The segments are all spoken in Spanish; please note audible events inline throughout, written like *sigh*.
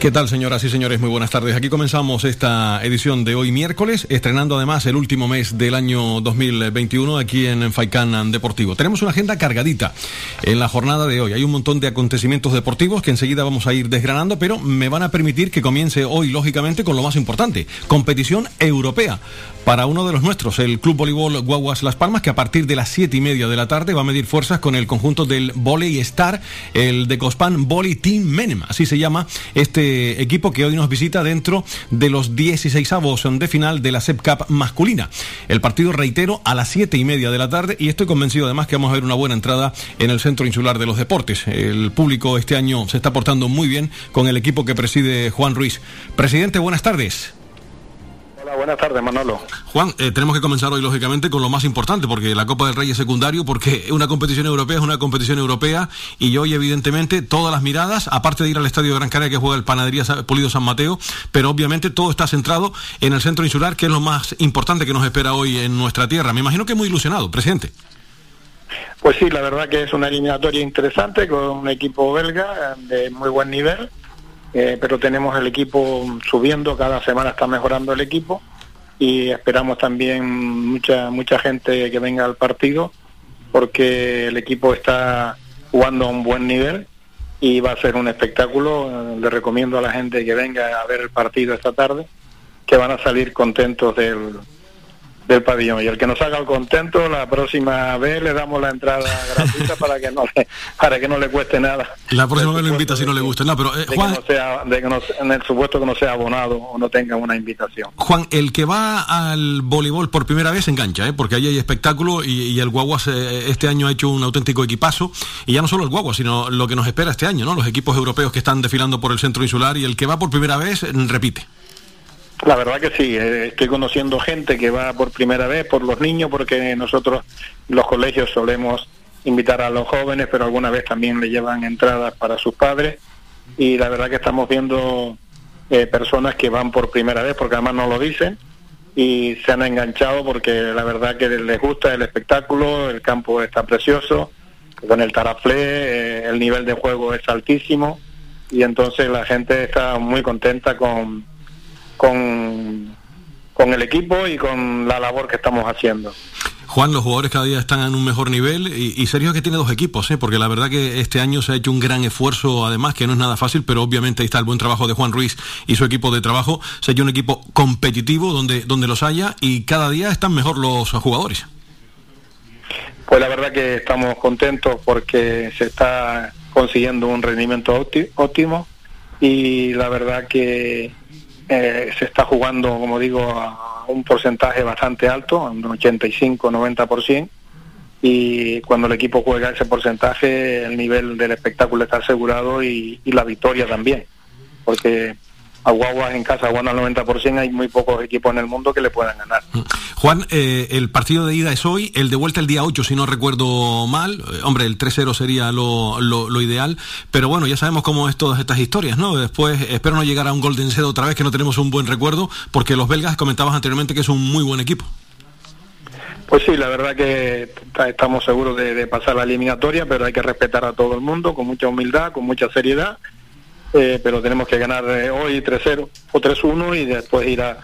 ¿Qué tal, señoras y señores? Muy buenas tardes. Aquí comenzamos esta edición de hoy miércoles, estrenando además el último mes del año 2021 aquí en Faicán Deportivo. Tenemos una agenda cargadita en la jornada de hoy. Hay un montón de acontecimientos deportivos que enseguida vamos a ir desgranando, pero me van a permitir que comience hoy, lógicamente, con lo más importante, competición europea para uno de los nuestros, el Club Voleibol Guaguas Las Palmas, que a partir de las siete y media de la tarde va a medir fuerzas con el conjunto del Volley Star, el de Cospan Volley Team Menem. Así se llama este equipo que hoy nos visita dentro de los 16 avos de final de la SEP Cup masculina. El partido, reitero, a las siete y media de la tarde y estoy convencido además que vamos a ver una buena entrada en el Centro Insular de los Deportes. El público este año se está portando muy bien con el equipo que preside Juan Ruiz. Presidente, buenas tardes buenas tardes, Manolo. Juan, eh, tenemos que comenzar hoy, lógicamente, con lo más importante, porque la Copa del Rey es secundario, porque una competición europea es una competición europea, y hoy, evidentemente, todas las miradas, aparte de ir al Estadio de Gran Canaria, que juega el Panadería Polido San Mateo, pero obviamente todo está centrado en el centro insular, que es lo más importante que nos espera hoy en nuestra tierra. Me imagino que muy ilusionado, presidente. Pues sí, la verdad que es una eliminatoria interesante con un equipo belga de muy buen nivel eh, pero tenemos el equipo subiendo, cada semana está mejorando el equipo y esperamos también mucha mucha gente que venga al partido porque el equipo está jugando a un buen nivel y va a ser un espectáculo. Le recomiendo a la gente que venga a ver el partido esta tarde, que van a salir contentos del, del pabellón. Y el que nos haga el contento, la próxima vez le damos la entrada *laughs* gratuita para que no le, para que no le cueste nada. La próxima vez lo invita si no le gusta. No, pero, eh, Juan, sea, de que no, en el supuesto que no sea abonado o no tenga una invitación. Juan, el que va al voleibol por primera vez se engancha, ¿eh? porque ahí hay espectáculo y, el Guaguas este año ha hecho un auténtico equipazo. Y ya no solo el Guaguas, sino lo que nos espera este año, ¿no? Los equipos europeos que están desfilando por el centro insular y el que va por primera vez repite. La verdad que sí, eh, estoy conociendo gente que va por primera vez por los niños, porque nosotros los colegios solemos invitar a los jóvenes, pero alguna vez también le llevan entradas para sus padres. Y la verdad que estamos viendo eh, personas que van por primera vez, porque además no lo dicen, y se han enganchado porque la verdad que les gusta el espectáculo, el campo está precioso, con el taraflé, eh, el nivel de juego es altísimo, y entonces la gente está muy contenta con con, con el equipo y con la labor que estamos haciendo. Juan, los jugadores cada día están en un mejor nivel y, Sergio que tiene dos equipos, ¿eh? porque la verdad que este año se ha hecho un gran esfuerzo, además que no es nada fácil, pero obviamente ahí está el buen trabajo de Juan Ruiz y su equipo de trabajo. Se ha hecho un equipo competitivo donde, donde los haya y cada día están mejor los jugadores. Pues la verdad que estamos contentos porque se está consiguiendo un rendimiento óptimo y la verdad que eh, se está jugando, como digo, a un porcentaje bastante alto, un 85-90%, y cuando el equipo juega ese porcentaje, el nivel del espectáculo está asegurado y, y la victoria también, porque a Guaguas en casa Juan al 90%, hay muy pocos equipos en el mundo que le puedan ganar. Mm. Juan, eh, el partido de ida es hoy, el de vuelta el día 8, si no recuerdo mal. Eh, hombre, el 3-0 sería lo, lo, ideal, pero bueno, ya sabemos cómo es todas estas historias, ¿no? Después espero no llegar a un Golden Set otra vez, que no tenemos un buen recuerdo, porque los belgas comentabas anteriormente que es un muy buen equipo. Pues sí, la verdad que estamos seguros de pasar la eliminatoria, pero hay que respetar a todo el mundo con mucha humildad, con mucha seriedad eh, pero tenemos que ganar eh, hoy 3-0 o 3-1 y después ir a,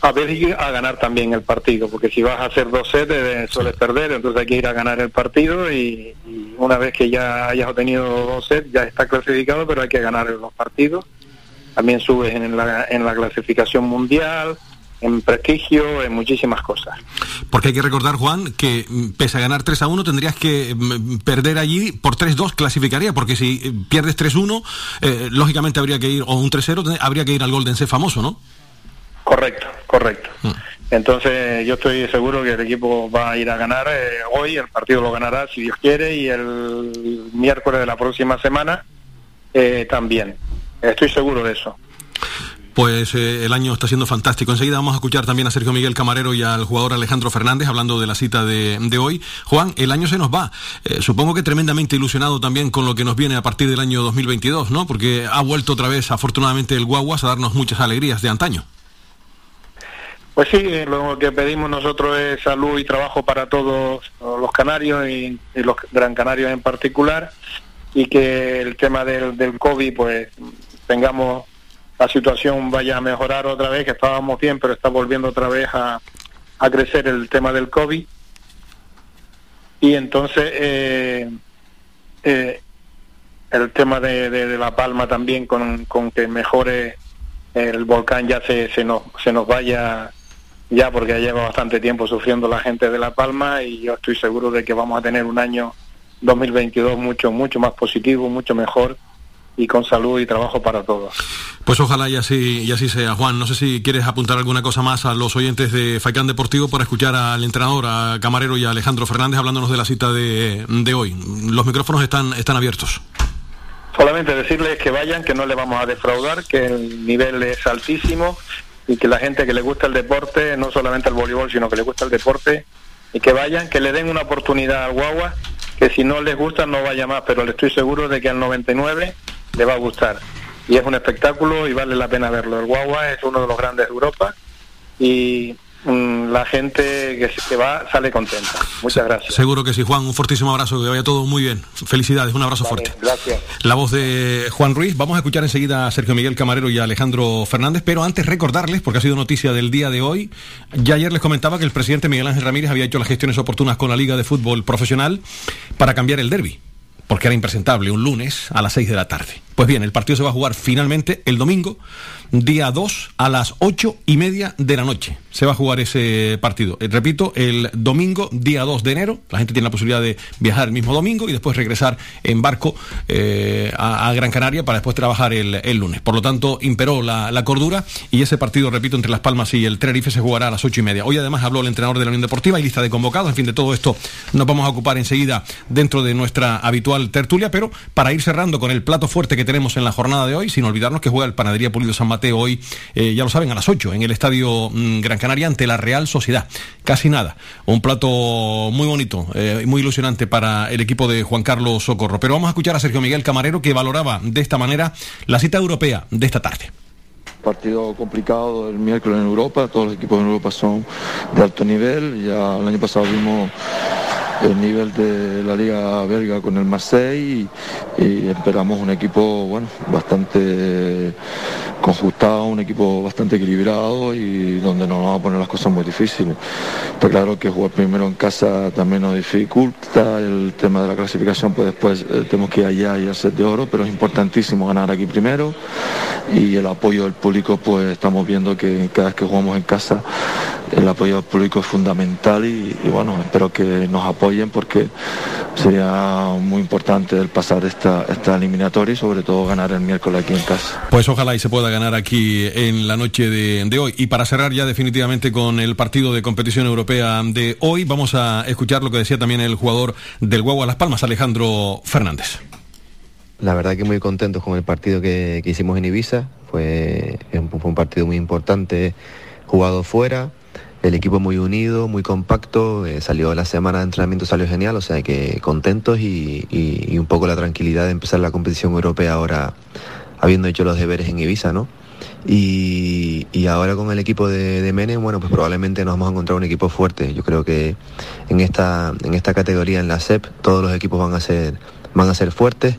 a ver a ganar también el partido, porque si vas a hacer dos sets eh, sueles perder, entonces hay que ir a ganar el partido y, una vez que ya hayas obtenido dos sets ya está clasificado, pero hay que ganar los partidos. También subes en la, en la clasificación mundial, en prestigio, en muchísimas cosas. Porque hay que recordar, Juan, que pese a ganar 3 a 1, tendrías que mm, perder allí por 3-2, clasificaría, porque si eh, pierdes 3-1, eh, lógicamente habría que ir, o un 3-0, habría que ir al Golden C famoso, ¿no? Correcto, correcto. Mm. Entonces yo estoy seguro que el equipo va a ir a ganar eh, hoy, el partido lo ganará si Dios quiere y el miércoles de la próxima semana también. Estoy seguro de eso pues eh, el año está siendo fantástico. Enseguida vamos a escuchar también a Sergio Miguel Camarero y al jugador Alejandro Fernández hablando de la cita de, hoy. Juan, el año se nos va. Eh, supongo que tremendamente ilusionado también con lo que nos viene a partir del año 2022, ¿no? Porque ha vuelto otra vez, afortunadamente, el Guaguas a darnos muchas alegrías de antaño. Pues sí, lo que pedimos nosotros es salud y trabajo para todos los canarios y, los gran canarios en particular y que el tema del, del COVID pues tengamos la situación vaya a mejorar otra vez, que estábamos bien, pero está volviendo otra vez a, a crecer el tema del COVID. Y entonces eh, eh, el tema de, de, La Palma también con, que mejore el volcán ya se, se, nos, se nos vaya ya porque lleva bastante tiempo sufriendo la gente de La Palma y yo estoy seguro de que vamos a tener un año 2022 mucho, mucho más positivo, mucho mejor y con salud y trabajo para todos. Pues ojalá y así, y así sea. Juan, no sé si quieres apuntar alguna cosa más a los oyentes de Faicán Deportivo para escuchar al entrenador, a Camarero y a Alejandro Fernández hablándonos de la cita de, de hoy. Los micrófonos están, están abiertos. Solamente decirles que vayan, que no le vamos a defraudar, que el nivel es altísimo y que la gente que le gusta el deporte, no solamente el voleibol, sino que le gusta el deporte, y que vayan, que le den una oportunidad al Guagua, que si no les gusta no vaya más, pero le estoy seguro de que al 99 le va a gustar. Y es un espectáculo y vale la pena verlo. El Guagua es uno de los grandes de Europa y Mm, la gente que, se va sale contenta. Muchas gracias. Seguro que sí, Juan. Un fortísimo abrazo, que vaya todo muy bien. Felicidades, un abrazo fuerte. Gracias. La voz de Juan Ruiz. Vamos a escuchar enseguida a Sergio Miguel Camarero y a Alejandro Fernández, pero antes recordarles, porque ha sido noticia del día de hoy, ya ayer les comentaba que el presidente Miguel Ángel Ramírez había hecho las gestiones oportunas con la Liga de Fútbol Profesional para cambiar el derby porque era impresentable un lunes a las 6 de la tarde. Pues bien, el partido se va a jugar finalmente el domingo día 2 a las ocho y media de la noche. Se va a jugar ese partido. Eh, repito, el domingo, día 2 de enero. La gente tiene la posibilidad de viajar el mismo domingo y después regresar en barco eh, a, Gran Canaria para después trabajar el, lunes. Por lo tanto, imperó la, cordura y ese partido, repito, entre Las Palmas y el Tenerife se jugará a las ocho y media. Hoy además habló el entrenador de la Unión Deportiva y lista de convocados. En fin, de todo esto nos vamos a ocupar enseguida dentro de nuestra habitual tertulia, pero para ir cerrando con el plato fuerte tenemos en la jornada de hoy, sin olvidarnos que juega el Panadería Pulido San Mateo hoy, eh, ya lo saben, a las 8 en el Estadio mm, Gran Canaria ante la Real Sociedad. Casi nada. Un plato muy bonito, eh, muy ilusionante para el equipo de Juan Carlos Socorro. Pero vamos a escuchar a Sergio Miguel Camarero que valoraba de esta manera la cita europea de esta tarde partido complicado el miércoles en Europa, todos los equipos en Europa son de alto nivel, ya el año pasado vimos el nivel de la liga belga con el Marseille y, esperamos un equipo bueno bastante conjustado, un equipo bastante equilibrado y donde nos vamos a poner las cosas muy difíciles. Está claro que jugar primero en casa también nos dificulta el tema de la clasificación, pues después eh, tenemos que ir allá y hacer de oro, pero es importantísimo ganar aquí primero y el apoyo del público pues estamos viendo que cada vez que jugamos en casa el apoyo del público es fundamental y, bueno, espero que nos apoyen porque sería muy importante el pasar esta, esta eliminatoria y sobre todo ganar el miércoles aquí en casa. Pues ojalá y se pueda ganar aquí en la noche de, de hoy. Y para cerrar ya definitivamente con el partido de competición europea de hoy, vamos a escuchar lo que decía también el jugador del Guagua Las Palmas, Alejandro Fernández. La verdad que muy contentos con el partido que, hicimos en Ibiza. Fue, fue un partido muy importante, jugado fuera el equipo muy unido, muy compacto, eh, salió la semana de entrenamiento, salió genial, o sea que contentos y, un poco la tranquilidad de empezar la competición europea ahora habiendo hecho los deberes en Ibiza, ¿no? Y, ahora con el equipo de, de Menem, bueno, pues probablemente nos vamos a encontrar un equipo fuerte. Yo creo que en esta, en esta categoría, en la SEP, todos los equipos van a ser, van a ser fuertes.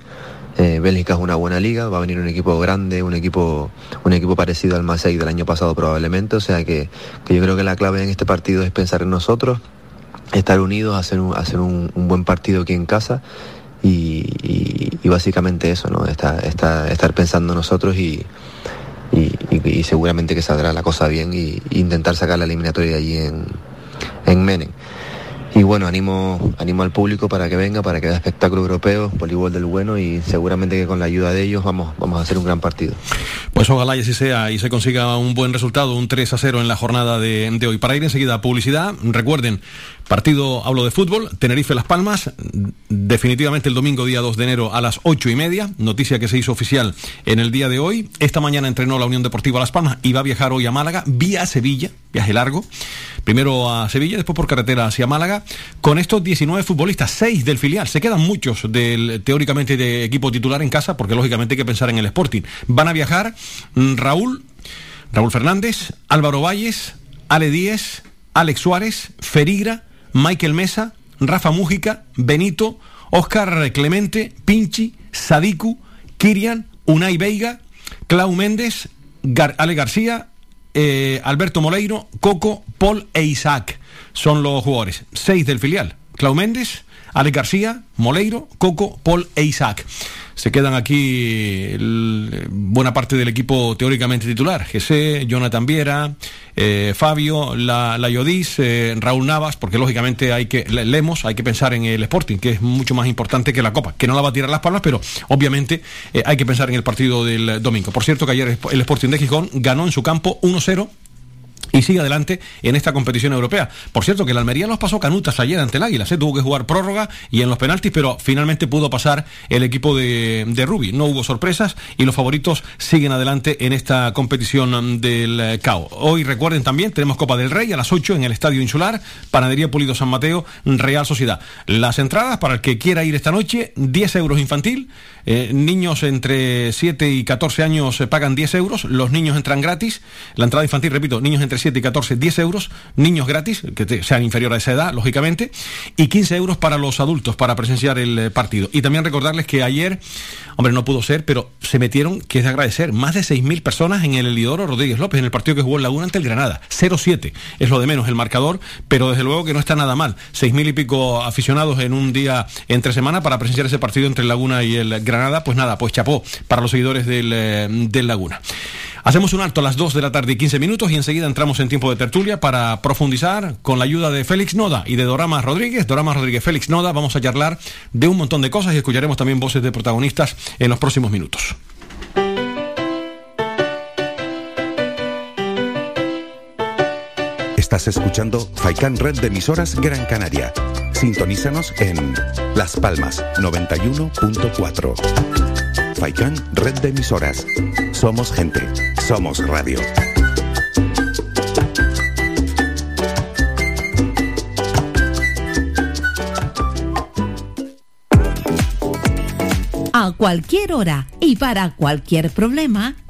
Eh, Bélgica es una buena liga, va a venir un equipo grande, un equipo, un equipo parecido al Marseille del año pasado probablemente, o sea que, yo creo que la clave en este partido es pensar en nosotros, estar unidos, hacer un, hacer un, buen partido aquí en casa y, básicamente eso, ¿no? Estar, estar, pensando en nosotros y, y, seguramente que saldrá la cosa bien y, intentar sacar la eliminatoria allí en, en Menem. Y bueno, animo, animo al público para que venga, para que vea espectáculo europeo, voleibol del bueno y seguramente que con la ayuda de ellos vamos, vamos a hacer un gran partido. Pues ojalá y sea y se consiga un buen resultado, un 3 a 0 en la jornada de, de hoy. Para ir enseguida a publicidad, recuerden, partido, hablo de fútbol, Tenerife Las Palmas, definitivamente el domingo día 2 de enero a las 8 y media, noticia que se hizo oficial en el día de hoy. Esta mañana entrenó la Unión Deportiva Las Palmas y va a viajar hoy a Málaga, vía Sevilla, viaje largo, primero a Sevilla, después por carretera hacia Málaga con estos 19 futbolistas, 6 del filial. Se quedan muchos del teóricamente de equipo titular en casa, porque lógicamente hay que pensar en el Sporting. Van a viajar mm, Raúl, Raúl Fernández, Álvaro Valles, Ale Díez, Alex Suárez, Ferigra, Michael Mesa, Rafa Mújica, Benito, Óscar Clemente, Pinchi, Sadiku, Kirian, Unai Veiga, Clau Méndez, Ale García, eh, Alberto Moleiro, Coco, Paul e Isaac. Son los jugadores. Seis del filial. Clau Méndez, Ale García, Moleiro, Coco, Paul e Isaac se quedan aquí buena parte del equipo teóricamente titular. Jesse, Jonathan Viera, eh, Fabio, la, la Yodis, eh, Raúl Navas, porque lógicamente hay que, leemos, hay que pensar en el Sporting, que es mucho más importante que la Copa, que no la va a tirar las palmas, pero obviamente eh, hay que pensar en el partido del domingo. Por cierto que ayer el Sporting de Gijón ganó en su campo 1-0 y sigue adelante en esta competición europea. Por cierto, que el Almería los pasó canutas ayer ante el Águila, se tuvo que jugar prórroga y en los penaltis, pero finalmente pudo pasar el equipo de, de Rubi. No hubo sorpresas y los favoritos siguen adelante en esta competición del CAO. Hoy recuerden también, tenemos Copa del Rey a las 8 en el Estadio Insular, Panadería Pulido San Mateo, Real Sociedad. Las entradas para el que quiera ir esta noche, 10 euros infantil, eh, niños entre 7 y 14 años eh, pagan 10 euros, los niños entran gratis, la entrada infantil, repito, niños entre 7 y 14, 10 euros, niños gratis, que sean inferior a esa edad, lógicamente, y 15 euros para los adultos para presenciar el eh, partido. Y también recordarles que ayer, hombre, no pudo ser, pero se metieron, que es de agradecer, más de 6.000 personas en el Elidoro Rodríguez López, en el partido que jugó en Laguna ante el Granada. 0-7 es lo de menos el marcador, pero desde luego que no está nada mal. 6.000 y pico aficionados en un día entre semana para presenciar ese partido entre Laguna y el Granada, pues nada, pues chapó para los seguidores del, eh, del Laguna. Hacemos un alto a las 2 de la tarde y 15 minutos y enseguida entramos en tiempo de tertulia para profundizar con la ayuda de Félix Noda y de Dorama Rodríguez. Dorama Rodríguez, Félix Noda, vamos a charlar de un montón de cosas y escucharemos también voces de protagonistas en los próximos minutos. Estás escuchando Faikan Red de emisoras Gran Canaria. Sintonízanos en Las Palmas 91.4. Red de emisoras. Somos gente. Somos radio. A cualquier hora y para cualquier problema,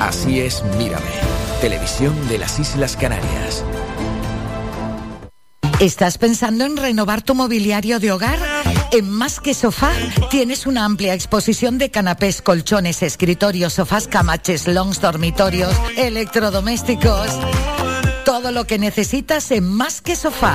Así es, mírame. Televisión de las Islas Canarias. ¿Estás pensando en renovar tu mobiliario de hogar? En Más que Sofá tienes una amplia exposición de canapés, colchones, escritorios, sofás, camaches, longs, dormitorios, electrodomésticos. Todo lo que necesitas en Más que Sofá.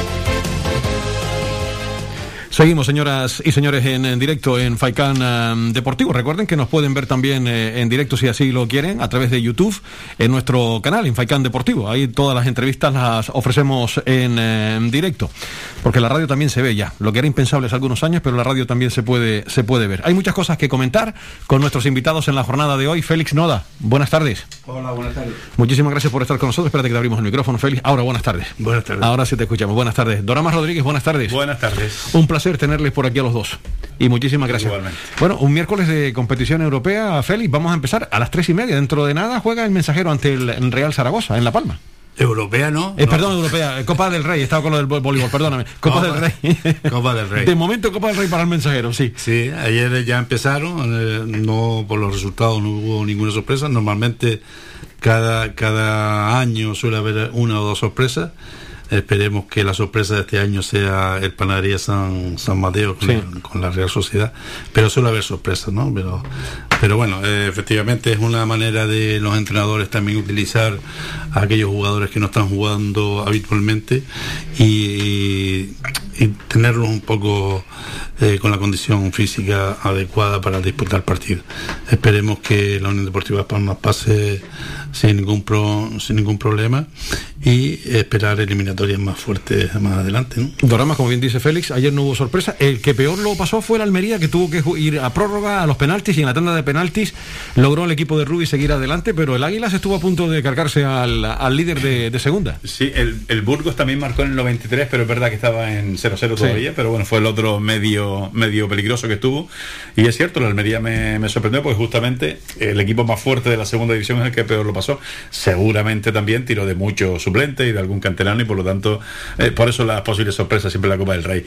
Seguimos, señoras y señores, en, en directo en Faikan um, Deportivo. Recuerden que nos pueden ver también eh, en directo, si así lo quieren, a través de YouTube, en nuestro canal, en Faikan Deportivo. Ahí todas las entrevistas las ofrecemos en, eh, en directo. Porque la radio también se ve ya. Lo que era impensable hace algunos años, pero la radio también se puede, se puede ver. Hay muchas cosas que comentar con nuestros invitados en la jornada de hoy. Félix Noda, buenas tardes. Hola, buenas tardes. Muchísimas gracias por estar con nosotros. Espérate que te abrimos el micrófono, Félix. Ahora, buenas tardes. Buenas tardes. Ahora sí te escuchamos. Buenas tardes. Dorama Rodríguez, buenas tardes. Buenas tardes. Un placer tenerles por aquí a los dos. Y muchísimas gracias. Igualmente. Bueno, un miércoles de competición europea, Félix. Vamos a empezar a las tres y media. Dentro de nada juega el mensajero ante el Real Zaragoza, en La Palma. Europea, ¿no? Eh, Perdón, europea. eh, Copa del Rey. Estaba con lo del vo- voleibol, perdóname. *laughs* Copa, del Rey. *laughs* Copa del Rey. De momento, Copa del Rey para el mensajero, sí. Sí, ayer ya empezaron, eh, no por los resultados no hubo ninguna sorpresa. Normalmente cada, cada año suele haber una o dos sorpresas. Esperemos que la sorpresa de este año sea el Panadería San, San Mateo con, Sí. con la Real Sociedad. Pero suele haber sorpresas, ¿no? Pero, pero bueno, eh, efectivamente es una manera de los entrenadores también utilizar a aquellos jugadores que no están jugando habitualmente y, y tenerlos un poco eh, con la condición física adecuada para disputar partidos. Esperemos que la Unión Deportiva Las Palmas pase sin ningún pro- sin ningún problema y esperar eliminatorias más fuertes más adelante. ¿no? Dorama, como bien dice Félix, ayer no hubo sorpresa. El que peor lo pasó fue el Almería, que tuvo que ir a prórroga a los penaltis y en la tanda de penaltis logró el equipo de Rubí seguir adelante, pero el Águilas estuvo a punto de cargarse al, al líder de, de segunda. Sí, el, el Burgos también marcó en el 93, pero es verdad que estaba en 0-0 todavía, pero bueno, fue el otro medio medio, peligroso que estuvo. Y es cierto, la Almería me, me sorprendió porque justamente el equipo más fuerte de la segunda división es el que peor lo pasó. Seguramente también tiró de muchos suplentes y de algún canterano y por lo tanto, eh, por eso las posibles sorpresas siempre en la Copa del Rey.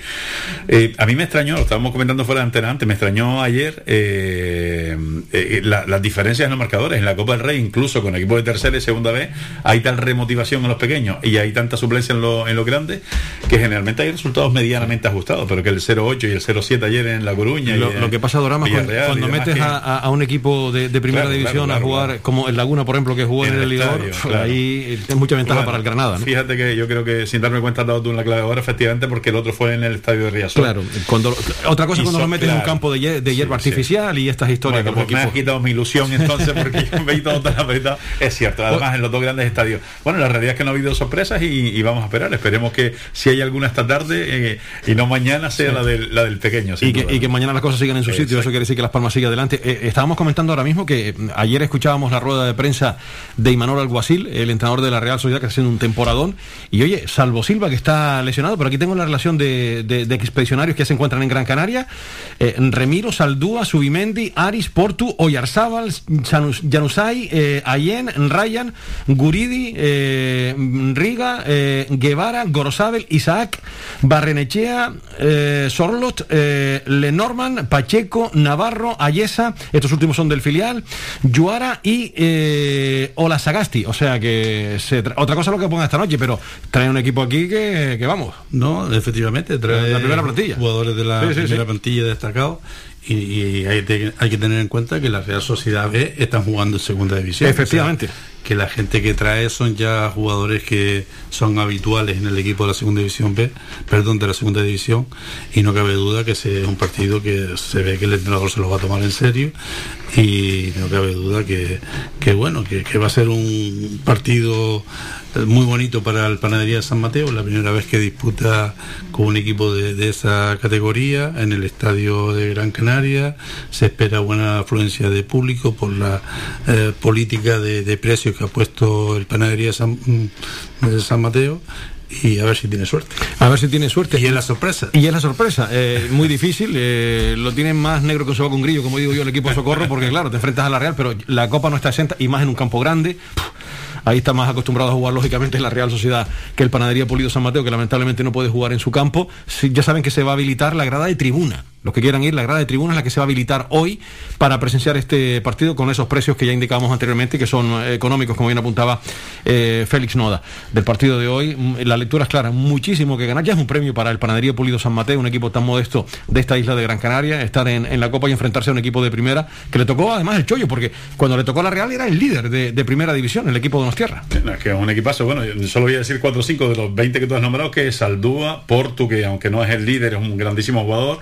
Eh, a mí me extrañó, lo estábamos comentando fuera de antena antes, me extrañó ayer eh, eh, la- las diferencias en los marcadores. En la Copa del Rey, incluso con equipos de tercera y segunda vez, hay tal remotivación en los pequeños y hay tanta suplencia en, lo- en los grandes que generalmente hay resultados medianamente ajustados, pero que el 0-8 y el 0-7 ayer en La Coruña. y Lo, en lo que pasa, Dorama, cuando, y cuando metes que- a, un equipo de, de primera Claro, división claro, a jugar, como el Laguna, por ejemplo, que jugó en, En el claro. ahí es mucha ventaja para el Granada. ¿no? Fíjate que yo creo que sin darme cuenta has dado tú en la clave ahora, efectivamente, porque el otro fue en el estadio de Riazor. Claro, cuando, otra cosa Y cuando son- lo metes en un campo de, hier- de hierba artificial y estas historias Bueno, pues me has quitado mi ilusión entonces porque yo me he todo tan apretado. Es cierto, además en los dos grandes estadios. Bueno, la realidad es que no ha habido sorpresas y, y vamos a esperar. Esperemos que si hay alguna esta tarde eh, y no mañana sea la, del, la del pequeño. y que, y que mañana las cosas sigan en su sitio, eso quiere decir que Las Palmas sigue adelante. Eh, estábamos comentando ahora mismo que mm, ayer escuchábamos la rueda de prensa de Imanol Alguacil, el entrenador de la Real Sociedad, que está haciendo un temporadón. Y oye, salvo Silva, que está lesionado, pero aquí tengo la relación de, de- de expedicionarios que se encuentran en Gran Canaria: eh, Remiro, Saldúa, Subimendi, Aris, Portu, Oyarzábal, Janus- Janusay, eh, Ayen, Ryan, Guridi, eh, Riga, eh, Guevara, Gorosabel, Isaac, Barrenechea, eh, Sorlot, eh, Lenormand, Pacheco, Navarro, Ayesa, estos últimos son del filial, Yuara y eh, Olasagasti. O sea que se tra- otra cosa es lo que ponga esta noche, pero trae un equipo aquí que, que vamos. No, efectivamente, trae La primera plantilla. jugadores de la Sí, sí, primera sí. plantilla destacados y, y hay, te- hay que tener en cuenta que la Real Sociedad B están jugando en segunda división. Efectivamente. O sea, que la gente que trae son ya jugadores que son habituales en el equipo de la segunda división B, perdón, de la segunda división, y no cabe duda que ese es un partido que se ve que el entrenador se lo va a tomar en serio y no cabe duda que, que bueno, que, que va a ser un partido muy bonito para el Panadería de San Mateo, la primera vez que disputa con un equipo de, de esa categoría en el estadio de Gran Canaria. Se espera buena afluencia de público por la eh, política de, de precios que ha puesto el Panadería de San, mm, de San Mateo y a ver si tiene suerte. A ver si tiene suerte. Y es la sorpresa. Y es la sorpresa. eh, muy difícil. eh, lo tienen más negro que un sobaco con grillo, como digo yo, el equipo de Socorro, porque claro, te enfrentas a la Real, pero la Copa no está exenta y más en un campo grande. Ahí está más acostumbrado a jugar, lógicamente, la Real Sociedad que el Panadería Pulido San Mateo, que lamentablemente no puede jugar en su campo. Ya saben que se va a habilitar la grada de tribuna. Los que quieran ir, la grada de tribuna es la que se va a habilitar hoy para presenciar este partido con esos precios que ya indicábamos anteriormente, que son eh, económicos, como bien apuntaba eh, Félix Noda. Del partido de hoy, mm, la lectura es clara, muchísimo que ganar. Ya es un premio para el Panadería Pulido San Mateo, un equipo tan modesto de esta isla de Gran Canaria, estar en, en la Copa y enfrentarse a un equipo de primera, que le tocó además el chollo, porque cuando le tocó a la Real era el líder de, primera división, el equipo de Donostierra. No, es que es un equipazo. Bueno, solo voy a decir 4 o 5 de los 20 que tú has nombrado, que es Saldúa, Portu, que aunque no es el líder, es un grandísimo jugador,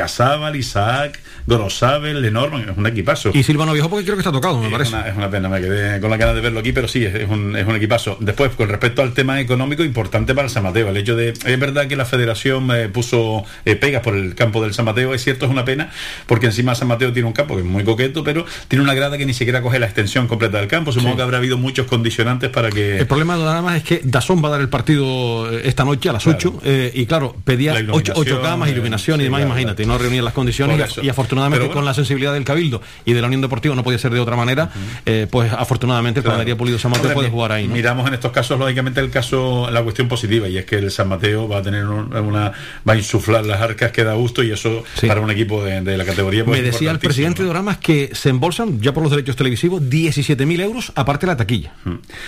Oryazábal, Isaac, Gorosabel, Lenormand, es un equipazo. Y Silvano Viejo, porque creo que está tocado, me parece. Es una, es una pena, me quedé con la ganas de verlo aquí, pero sí, es, es un, es un equipazo. Después, con respecto al tema económico, importante para el San Mateo. El hecho de. Es verdad que la federación eh, puso eh, pegas por el campo del San Mateo, es cierto, es una pena, porque encima San Mateo tiene un campo que es muy coqueto, pero tiene una grada que ni siquiera coge la extensión completa del campo. Supongo Sí. que habrá habido muchos condicionantes para que. El problema nada más es que Dazón va a dar el partido eh, esta noche a las 8 eh, y claro, pedía La 8, iluminación, camas, iluminación y demás, claro, imagínate, no reunían las condiciones y, afortunadamente bueno. con la sensibilidad del Cabildo y de la Unión Deportiva no podía ser de otra manera, eh, pues afortunadamente el Claro. Panadería Pulido San Mateo puede mi- jugar ahí. ¿no? Miramos en estos casos, lógicamente, el caso, la cuestión positiva, y es que el San Mateo va a tener un- una, va a insuflar las arcas que da gusto, y eso para un equipo de, de la categoría. pues, Me decía el presidente de Oramas que se embolsan ya por los derechos televisivos 17.000 euros aparte de la taquilla.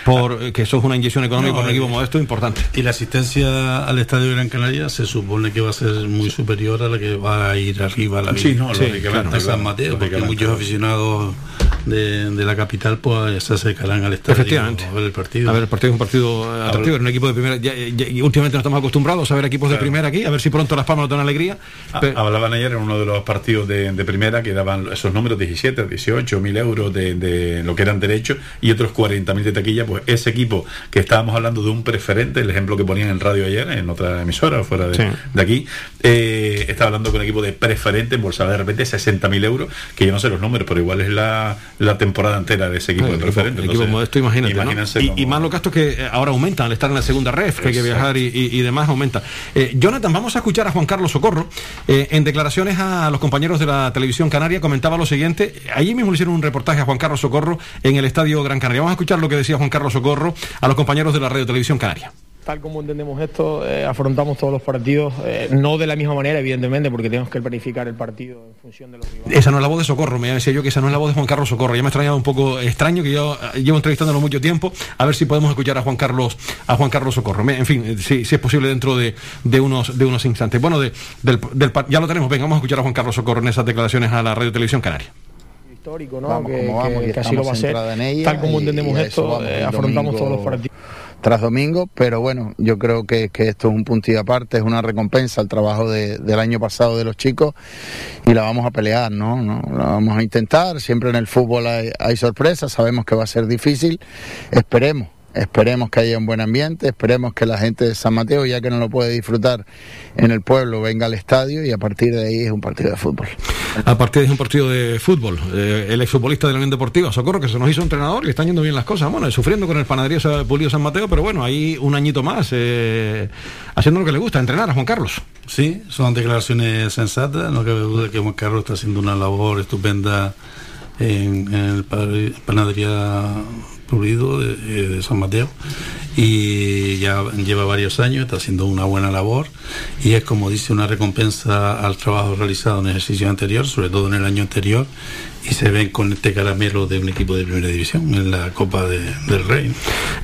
Por, eh, que eso es una inyección económica No, para un eh, equipo modesto importante. Y la asistencia al estadio de Gran Canaria se supone que va a ser muy superior a la que va a ir arriba a la Sí, no, Sí, lógicamente, claro, a San Mateo, porque muchos aficionados de, de la capital pues se acercarán al estadio Efectivamente. a ver el partido. A ver, el partido es un partido atractivo, un equipo de primera. ya- ya- y últimamente no estamos acostumbrados a ver equipos de primera aquí, a ver si pronto las palmas nos dan alegría. Ah, Pero- Hablaban ayer en uno de los partidos de, de primera que daban esos números 17, 18 mil euros de, de lo que eran derechos y otros 40 mil de taquilla. Pues ese equipo que estábamos hablando de un preferente, el ejemplo que ponían en radio ayer, en otra emisora fuera de, Sí. de aquí, eh, estaba hablando con un equipo de preferente, embolsaba de repente 60 mil euros, que yo no sé los números, pero igual es la, la temporada entera de ese equipo de preferente. equipo modesto, imagínate. Y, más lo casto que eh, ahora aumenta al estar en la segunda ref, que hay que viajar y, demás aumenta. Eh, Jonathan, vamos a escuchar a Juan Carlos Socorro. Eh, en declaraciones a los compañeros de la televisión canaria comentaba lo siguiente. Allí mismo le hicieron un reportaje a Juan Carlos Socorro en el estadio Gran Canaria. Vamos a escuchar lo que decía Juan Carlos Socorro a los compañeros de la radio televisión canaria tal como entendemos esto, eh, afrontamos todos los partidos, eh, no de la misma manera, evidentemente, porque tenemos que planificar el partido en función de los rivales. Esa no es la voz de Socorro, me decía yo que esa no es la voz de Juan Carlos Socorro. Ya me ha extrañado un poco extraño que yo eh, llevo entrevistándolo mucho tiempo, a ver si podemos escuchar a Juan Carlos, a Juan Carlos Socorro. En fin, si, si es posible dentro de, de, unos, de unos instantes. Bueno, de, del, ya lo tenemos, venga, vamos a escuchar a Juan Carlos Socorro en esas declaraciones a la Radio Televisión Canaria histórico, ¿no? que, así lo va a ser. Tal como entendemos esto, afrontamos todos los partidos tras domingo, pero bueno, yo creo que, esto es un punto y aparte, es una recompensa al trabajo del año pasado de los chicos y la vamos a pelear, ¿no? ¿no? La vamos a intentar, siempre en el fútbol hay, hay sorpresas, sabemos que va a ser difícil, esperemos, Esperemos que haya un buen ambiente, esperemos que la gente de San Mateo, ya que no lo puede disfrutar en el pueblo, venga al estadio y a partir de ahí es un partido de fútbol. A partir de ahí es un partido de fútbol. Eh, el exfutbolista de la Unión Deportiva, Socorro, que se nos hizo entrenador y están yendo bien las cosas. Bueno, sufriendo con el Panadería Pulido San Mateo, pero bueno, ahí un añito más, eh, haciendo lo que le gusta, entrenar a Juan Carlos. Sí, son declaraciones sensatas, no cabe duda que Juan Carlos está haciendo una labor estupenda en, en el Panadería de, San Mateo y ya lleva varios años, está haciendo una buena labor y es como dice una recompensa al trabajo realizado en el ejercicio anterior, sobre todo en el año anterior y se ven con este caramelo de un equipo de primera división en la Copa del Rey.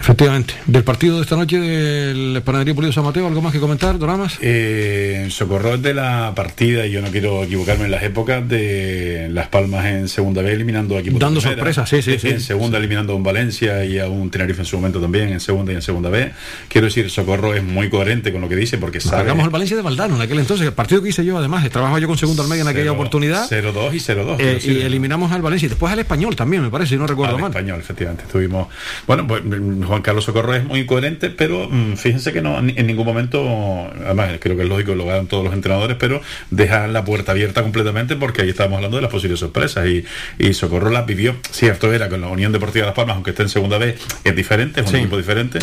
Efectivamente. Del partido de esta noche del Panadería Pulido San Mateo, ¿algo más que comentar, Doramas? Eh, socorro de la partida, y yo no quiero equivocarme en las épocas, de Las Palmas en segunda B eliminando a equipos Dando sorpresas, sí, sí, sí. En segunda eliminando a un Valencia y a un Tenerife en su momento también, en segunda y en segunda B. Quiero decir, Socorro es muy coherente con lo que dice porque sabe... Sacamos al Valencia de Valdano en aquel entonces, el partido que hice yo además, trabajaba yo con segundo al medio en aquella oportunidad. 0-2 y 0-2. Eh, y eliminamos al Valencia y después al español también, me parece, si no recuerdo al mal. español, efectivamente. Estuvimos. Bueno, pues mm, Juan Carlos Socorro es muy coherente, pero mm, fíjense que no en ningún momento, además creo que es lógico, lo hagan todos los entrenadores, pero dejan la puerta abierta completamente porque ahí estamos hablando de las posibles sorpresas y, y Socorro las vivió. Cierto era con la Unión Deportiva de Las Palmas, aunque esté en segunda vez, es diferente, es un equipo diferente,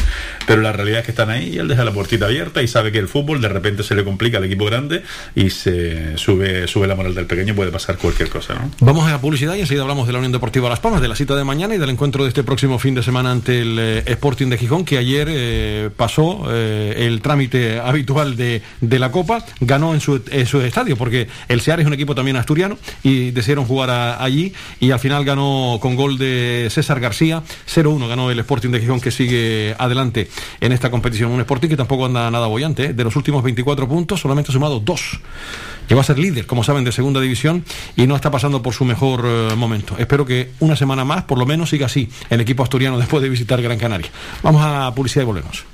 pero la realidad es que están ahí y él deja la puertita abierta y sabe que el fútbol de repente se le complica al equipo grande y se sube, sube la moral del pequeño, puede pasar cualquier cosa. ¿no? Vamos a la publicidad y enseguida hablamos de la Unión Deportiva Las Palmas, de la cita de mañana y del encuentro de este próximo fin de semana ante el eh, Sporting de Gijón, que ayer eh, pasó eh, el trámite habitual de, de, la Copa, ganó en su, su, estadio, porque el SEAR es un equipo también asturiano y decidieron jugar allí y al final ganó con gol de César García, 0-1 ganó el Sporting de Gijón que sigue adelante en esta competición. Un Sporting que tampoco anda nada bollante, de los últimos 24 puntos solamente ha sumado dos. Llegó a ser líder, como saben, de segunda división y no está pasando por su mejor eh, momento. Espero que una semana más, por lo menos, siga así el equipo asturiano después de visitar Gran Canaria. Vamos a publicidad y volvemos.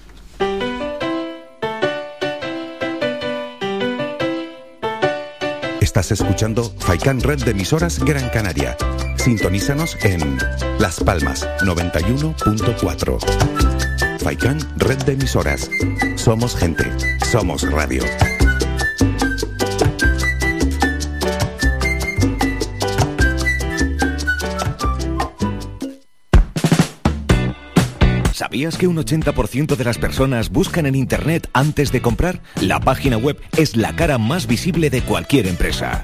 Estás escuchando Faikan Red de emisoras Gran Canaria. Sintonízanos en Las Palmas 91.4. Faikan Red de emisoras. Somos gente. Somos radio. ¿Sabías que un 80% de las personas buscan en Internet antes de comprar? La página web es la cara más visible de cualquier empresa.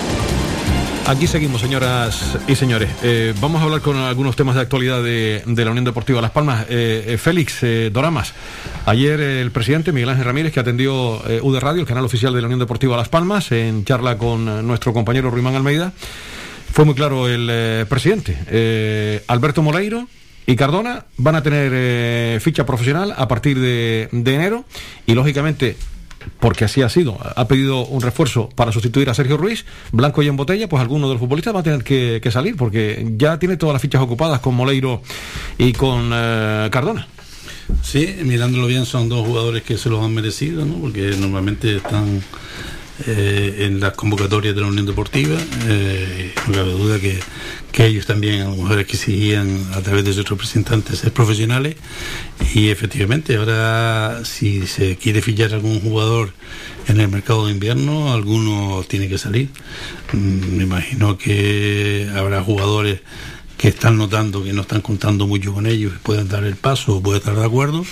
Aquí seguimos, señoras y señores. Eh, vamos a hablar con algunos temas de actualidad de, la Unión Deportiva Las Palmas. Eh, eh, Félix Doramas, ayer el presidente Miguel Ángel Ramírez, que atendió UD Radio, el canal oficial de la Unión Deportiva Las Palmas, en charla con nuestro compañero Ruimán Almeida, fue muy claro el presidente. Alberto Moleiro y Cardona van a tener ficha profesional a partir de enero y, lógicamente, porque así ha sido, ha pedido un refuerzo para sustituir a Sergio Ruiz, blanco y en botella, pues alguno de los futbolistas va a tener que, salir, porque ya tiene todas las fichas ocupadas con Moleiro y con eh, Cardona. Sí, mirándolo bien, son dos jugadores que se los han merecido, ¿no? porque normalmente están eh, en las convocatorias de la Unión Deportiva. Eh, no cabe duda que, que ellos también, a lo mejor, exigían a través de sus representantes ser profesionales. Y efectivamente, ahora, si se quiere fichar algún jugador en el mercado de invierno, alguno tiene que salir. Mm, Me imagino que habrá jugadores que están notando que no están contando mucho con ellos, pueden dar el paso o pueden estar de acuerdo,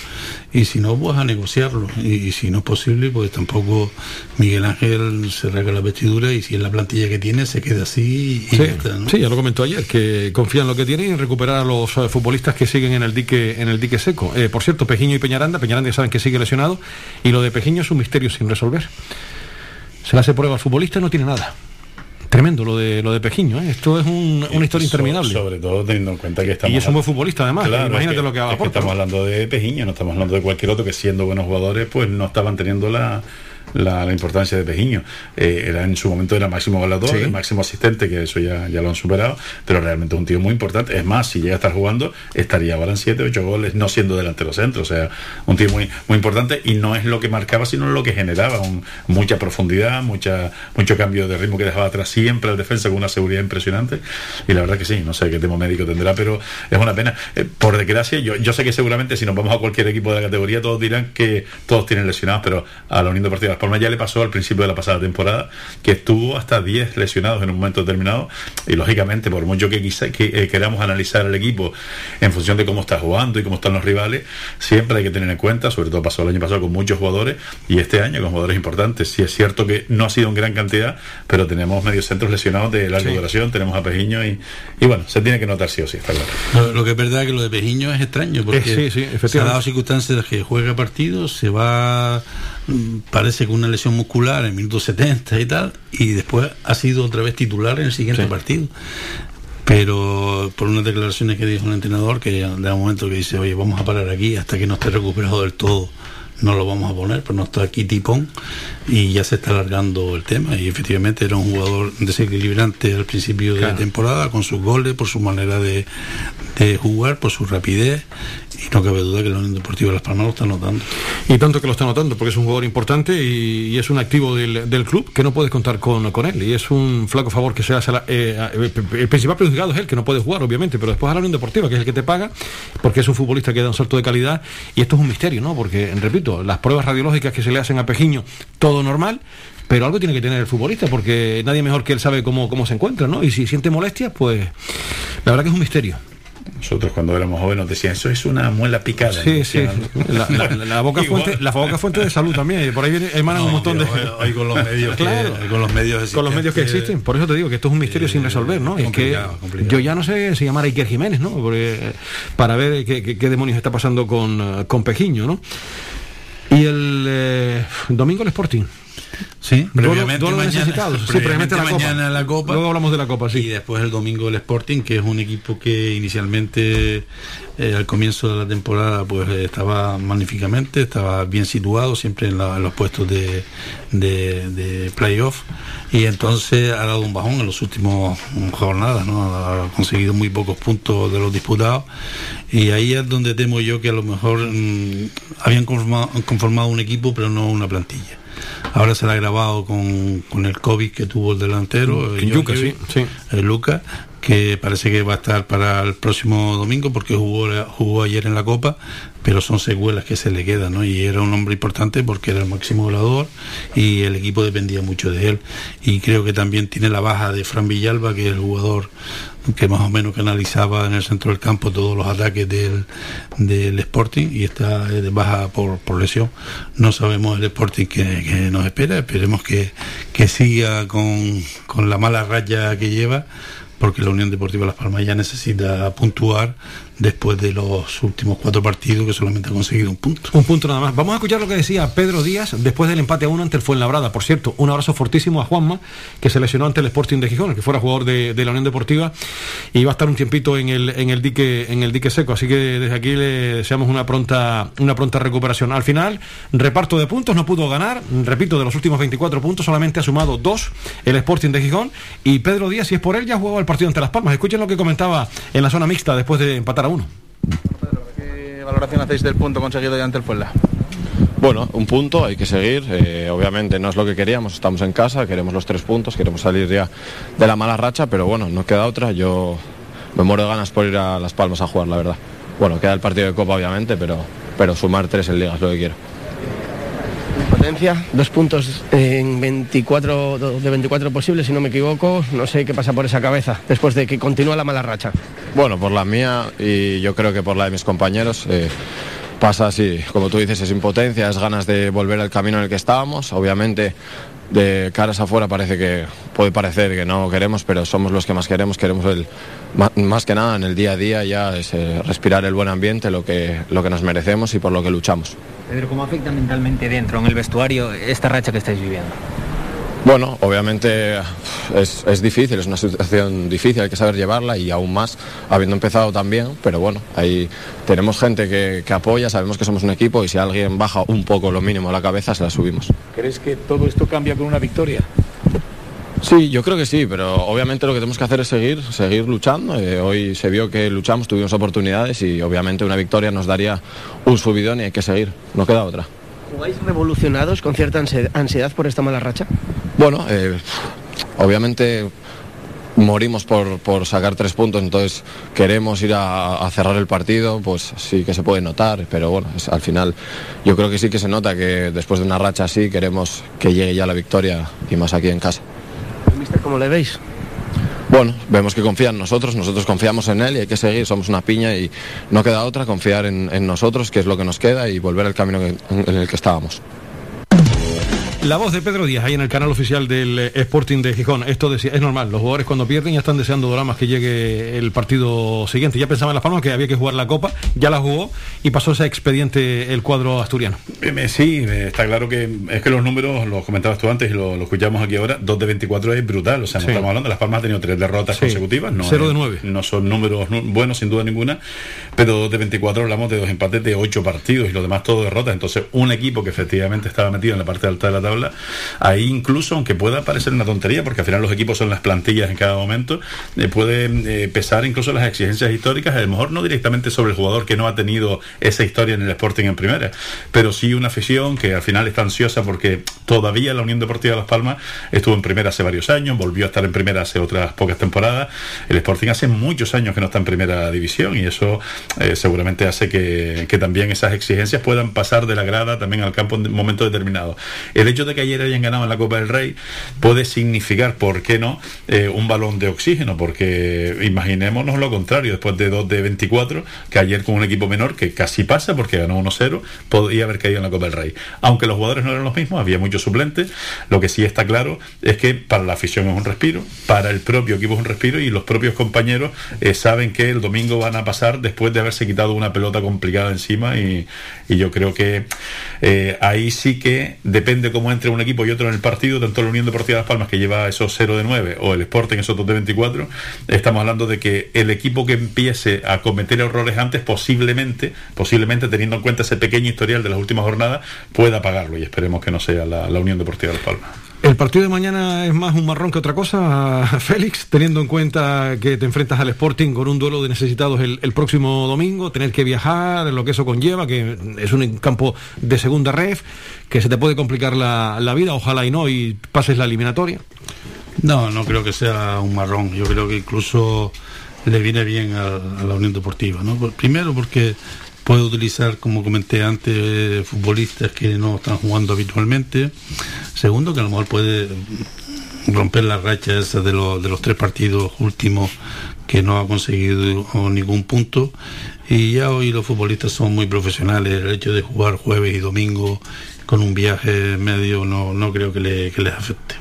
y si no, pues a negociarlo. Y, y si no es posible, pues tampoco Miguel Ángel se rasga la vestidura y si es la plantilla que tiene, se queda así y Sí, ya está, ¿no? sí, ya lo comentó ayer, que confía en lo que tiene y en recuperar a los eh, futbolistas que siguen en el dique en el dique seco. Eh, por cierto, Pejiño y Peñaranda, Peñaranda ya saben que sigue lesionado y lo de Pejiño es un misterio sin resolver. Se le hace prueba al futbolista y no tiene nada. Tremendo lo de lo de Pejiño, ¿eh? esto es un- una historia So- interminable. Sobre todo teniendo en cuenta que estamos. Y es un buen futbolista además, Claro, imagínate es que- lo que es que estamos hablando de Pejiño, no estamos hablando de cualquier otro que siendo buenos jugadores, pues no estaban teniendo la, la, importancia de Pejiño. Eh, era en su momento era máximo goleador, el máximo asistente, que eso ya, ya lo han superado, pero realmente es un tío muy importante. Es más, si llega a estar jugando, estaría ahora en 7, 8 goles, no siendo delantero centro. O sea, un tío muy, muy importante y no es lo que marcaba, sino lo que generaba. mucha profundidad, mucha, mucho cambio de ritmo que dejaba atrás siempre el defensa con una seguridad impresionante. Y la verdad que sí, no sé qué tema médico tendrá, pero es una pena. Eh, por desgracia, yo, yo sé que seguramente si nos vamos a cualquier equipo de la categoría, todos dirán que todos tienen lesionados, pero a la Unión Deportiva Palmas ya le pasó al principio de la pasada temporada que estuvo hasta 10 lesionados en un momento determinado y lógicamente por mucho que, quizá, que eh, queramos analizar el equipo en función de cómo está jugando y cómo están los rivales, siempre hay que tener en cuenta, sobre todo pasó el año pasado con muchos jugadores y este año con jugadores importantes. Sí es cierto que no ha sido en gran cantidad, pero tenemos medios centros lesionados de larga duración, tenemos a Pejiño y, y, bueno, se tiene que notar sí o sí, está claro. Lo, que es verdad es que lo de Pejiño es extraño porque eh, se ha dado circunstancias de que juega partidos, se va parece que una lesión muscular en minutos 70 y tal, y después ha sido otra vez titular en el siguiente partido. Pero por unas declaraciones que dijo un entrenador que de un momento que dice oye vamos a parar aquí hasta que no esté recuperado del todo no lo vamos a poner, pero no está aquí tipón y ya se está alargando el tema. Y efectivamente era un jugador desequilibrante al principio de la temporada, con sus goles, por su manera de, de jugar, por su rapidez y no cabe duda que la Unión Deportiva de Las Palmas lo está notando. Y tanto que lo está notando, porque es un jugador importante y, es un activo del, del, club que no puedes contar con, con, él. Y es un flaco favor que se hace. La, eh, eh, el principal perjudicado es él, que no puede jugar, obviamente, pero después a la Unión Deportiva, que es el que te paga, porque es un futbolista que da un salto de calidad. Y esto es un misterio, ¿no? Porque, repito, las pruebas radiológicas que se le hacen a Pejiño, todo normal pero algo tiene que tener el futbolista porque nadie mejor que él sabe cómo, cómo se encuentra, ¿no? Y si siente molestias, pues la verdad que es un misterio. Nosotros cuando éramos jóvenes decían, eso es una muela picada. Sí, sí. *laughs* La, boca fuente, la boca fuente de salud también. Por ahí viene, emanan un montón de... Hoy con los medios, *laughs* claro. con los medios Con los medios que existen. Por eso te digo que esto es un misterio sin resolver, ¿no? Es, que yo ya no sé si llamar a Iker Jiménez, ¿no? Porque, para ver qué, qué, demonios está pasando con, con Pejiño, ¿no? Y el eh, domingo el Sporting. Sí, previamente mañana, sí, previamente la mañana la Copa. Luego hablamos de la Copa, sí. Y después el domingo el Sporting, que es un equipo que inicialmente eh, al comienzo de la temporada pues estaba magníficamente, estaba bien situado, siempre en, los puestos de, de, playoff. Y entonces ha dado un bajón en los últimos jornadas, ¿no? Ha conseguido muy pocos puntos de los disputados. Y ahí es donde temo yo que a lo mejor mm, habían conformado un equipo, pero no una plantilla. Ahora se la ha grabado con, con el COVID que tuvo el delantero, el, Luca, sí, el Luca, que parece que va a estar para el próximo domingo porque jugó, jugó ayer en la Copa, pero son secuelas que se le quedan. Y era un hombre importante porque era el máximo goleador y el equipo dependía mucho de él. Y creo que también tiene la baja de Fran Villalba, que es el jugador que más o menos canalizaba en el centro del campo todos los ataques del, del Sporting y está de baja por, por lesión. No sabemos el Sporting que, nos espera, esperemos que, que siga con, con la mala raya que lleva porque la Unión Deportiva Las Palmas ya necesita puntuar después de los últimos cuatro partidos que solamente ha conseguido un punto. Un punto nada más. Vamos a escuchar lo que decía Pedro Díaz después del empate a uno ante el Fuenlabrada. Por cierto, un abrazo fortísimo a Juanma, que se lesionó ante el Sporting de Gijón, que fuera jugador de, la Unión Deportiva y va a estar un tiempito en el, en el dique en el dique seco. Así que desde aquí le deseamos una pronta una pronta recuperación. Al final, reparto de puntos, no pudo ganar. Repito, de los últimos 24 puntos solamente ha sumado dos el Sporting de Gijón y Pedro Díaz, si es por él, ya jugó el partido ante Las Palmas. Escuchen lo que comentaba en la zona mixta después de empatar a uno. ¿qué valoración hacéis del punto conseguido ya ante el Puebla? Bueno, un punto, hay que seguir. Eh, obviamente no es lo que queríamos, estamos en casa, queremos los tres puntos, queremos salir ya de la mala racha, pero bueno, no queda otra. Yo me muero de ganas por ir a Las Palmas a jugar, la verdad. Bueno, queda el partido de Copa, obviamente, pero, pero sumar tres en Liga es lo que quiero. Potencia, dos puntos en 24, de 24 posibles, si no me equivoco. No sé qué pasa por esa cabeza después de que continúa la mala racha. Bueno, por la mía y yo creo que por la de mis compañeros. Eh, pasa así, como tú dices, es impotencia, es ganas de volver al camino en el que estábamos. Obviamente, de caras afuera parece que puede parecer que no queremos, pero somos los que más queremos. Queremos el más que nada en el día a día ya es eh, respirar el buen ambiente, lo que, lo que nos merecemos y por lo que luchamos. Pedro, ¿cómo afecta mentalmente dentro, en el vestuario, esta racha que estáis viviendo? Bueno, obviamente es, es, difícil, es una situación difícil, hay que saber llevarla y aún más habiendo empezado también, pero bueno, ahí tenemos gente que, que, apoya, sabemos que somos un equipo y si alguien baja un poco lo mínimo a la cabeza, se la subimos. ¿Crees que todo esto cambia con una victoria? Sí, yo creo que sí, pero obviamente lo que tenemos que hacer es seguir, seguir luchando. Eh, hoy se vio que luchamos, tuvimos oportunidades y obviamente una victoria nos daría un subidón y hay que seguir, no queda otra. ¿Jugáis revolucionados con cierta ansiedad por esta mala racha? Bueno, eh, obviamente morimos por, por, sacar tres puntos, entonces queremos ir a, a, cerrar el partido, pues sí que se puede notar, pero bueno, es, al final yo creo que sí que se nota que después de una racha así queremos que llegue ya la victoria y más aquí en casa. Mister, ¿cómo le veis? Bueno, vemos que confía en nosotros, nosotros confiamos en él y hay que seguir, somos una piña y no queda otra, confiar en, nosotros, que es lo que nos queda, y volver al camino en el que estábamos. La voz de Pedro Díaz ahí en el canal oficial del Sporting de Gijón. Esto decía, es normal, los jugadores cuando pierden ya están deseando dramas que llegue el partido siguiente. Ya pensaban en Las Palmas que había que jugar la Copa, ya la jugó y pasó ese expediente el cuadro asturiano. Sí, está claro que es que los números, los comentabas tú antes y lo, lo escuchamos aquí ahora, 2 de 24 es brutal. O sea, no sí. estamos hablando, Las Palmas ha tenido tres derrotas sí. consecutivas. No 0 de 9. No son números buenos, sin duda ninguna, pero 2 de 24 hablamos de dos empates de 8 partidos y los demás todo derrotas. Entonces, un equipo que efectivamente estaba metido en la parte alta de la tabla ahí incluso, aunque pueda parecer una tontería, porque al final los equipos son las plantillas en cada momento, eh, puede eh, pesar incluso las exigencias históricas, a lo mejor no directamente sobre el jugador que no ha tenido esa historia en el Sporting en primera, pero sí una afición que al final está ansiosa porque todavía la Unión Deportiva de Las Palmas estuvo en primera hace varios años, volvió a estar en primera hace otras pocas temporadas, el Sporting hace muchos años que no está en primera división y eso eh, seguramente hace que, que también esas exigencias puedan pasar de la grada también al campo en un momento determinado. El hecho de que ayer hayan ganado en la Copa del Rey puede significar, ¿por qué no?, eh, un balón de oxígeno, porque imaginémonos lo contrario, después de 2 de 24, que ayer con un equipo menor, que casi pasa porque ganó 1-0, podría haber caído en la Copa del Rey. Aunque los jugadores no eran los mismos, había muchos suplentes, lo que sí está claro es que para la afición es un respiro, para el propio equipo es un respiro y los propios compañeros eh, saben que el domingo van a pasar después de haberse quitado una pelota complicada encima y, y yo creo que eh, ahí sí que depende cómo entre un equipo y otro en el partido, tanto la Unión Deportiva de Las Palmas que lleva esos 0 de 9 o el Sporting esos 2 de 24, estamos hablando de que el equipo que empiece a cometer errores antes posiblemente, posiblemente teniendo en cuenta ese pequeño historial de las últimas jornadas, pueda pagarlo y esperemos que no sea la, la Unión Deportiva de Las Palmas. El partido de mañana es más un marrón que otra cosa, *laughs* Félix, teniendo en cuenta que te enfrentas al Sporting con un duelo de necesitados el, próximo domingo, tener que viajar, lo que eso conlleva, que es un campo de segunda ref, que se te puede complicar la, la vida, ojalá y no, y pases la eliminatoria. No, no creo que sea un marrón, yo creo que incluso le viene bien a, a la Unión Deportiva, ¿no? Primero porque puede utilizar, como comenté antes, futbolistas que no están jugando habitualmente. Segundo, que a lo mejor puede romper la racha esa de, lo, de los tres partidos últimos que no ha conseguido ningún punto. Y ya hoy los futbolistas son muy profesionales. El hecho de jugar jueves y domingo con un viaje medio no, no creo que, le, que les afecte.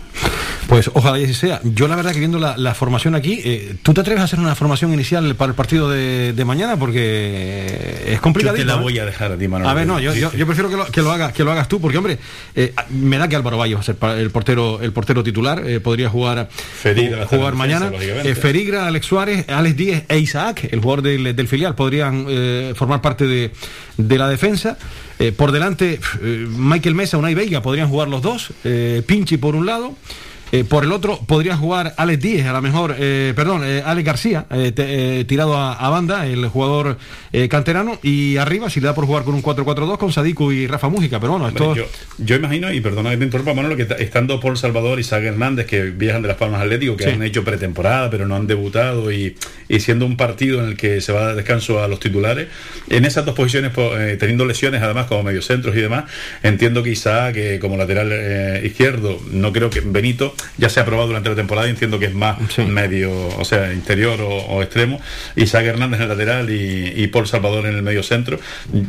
Pues ojalá y así sea. Yo la verdad que viendo la, la formación aquí, eh, ¿tú te atreves a hacer una formación inicial para el partido de, de mañana? Porque es complicado. Yo te la voy a dejar a ti, Manuel. A ver, no, yo, yo, yo prefiero que lo, que lo, haga, que lo hagas tú, porque hombre, eh, me da que Álvaro Valle va a ser el portero, el portero titular, eh, podría jugar, Ferigra, jugar mañana. Defensa, Ferigra, Alex Suárez, Alex Díez e Isaac, el jugador del, del filial, podrían formar parte de, de la defensa. Por delante, Michael Mesa, Unai Veiga, podrían jugar los dos. Pinchi por un lado. Eh, por el otro podría jugar Alex Díez, a lo mejor, eh, perdón, eh, Alex García, te, tirado a, a, banda, el jugador canterano, y arriba, si le da por jugar con un 4-4-2 con Sadiku y Rafa Mújica, pero bueno, esto... Yo, yo, imagino, y perdona que te interrumpa, Manolo, que estando Paul Salvador y Isaac Hernández, que viajan de las Palmas Atlético, que sí. han hecho pretemporada, pero no han debutado, y, y, siendo un partido en el que se va a dar descanso a los titulares, en esas dos posiciones, teniendo lesiones además como mediocentros y demás, entiendo que Isaac, que como lateral izquierdo, no creo que Benito ya se ha probado durante la temporada y entiendo que es más medio, o sea, interior o, extremo. Isaac Hernández en el lateral y, Paul Salvador en el medio centro.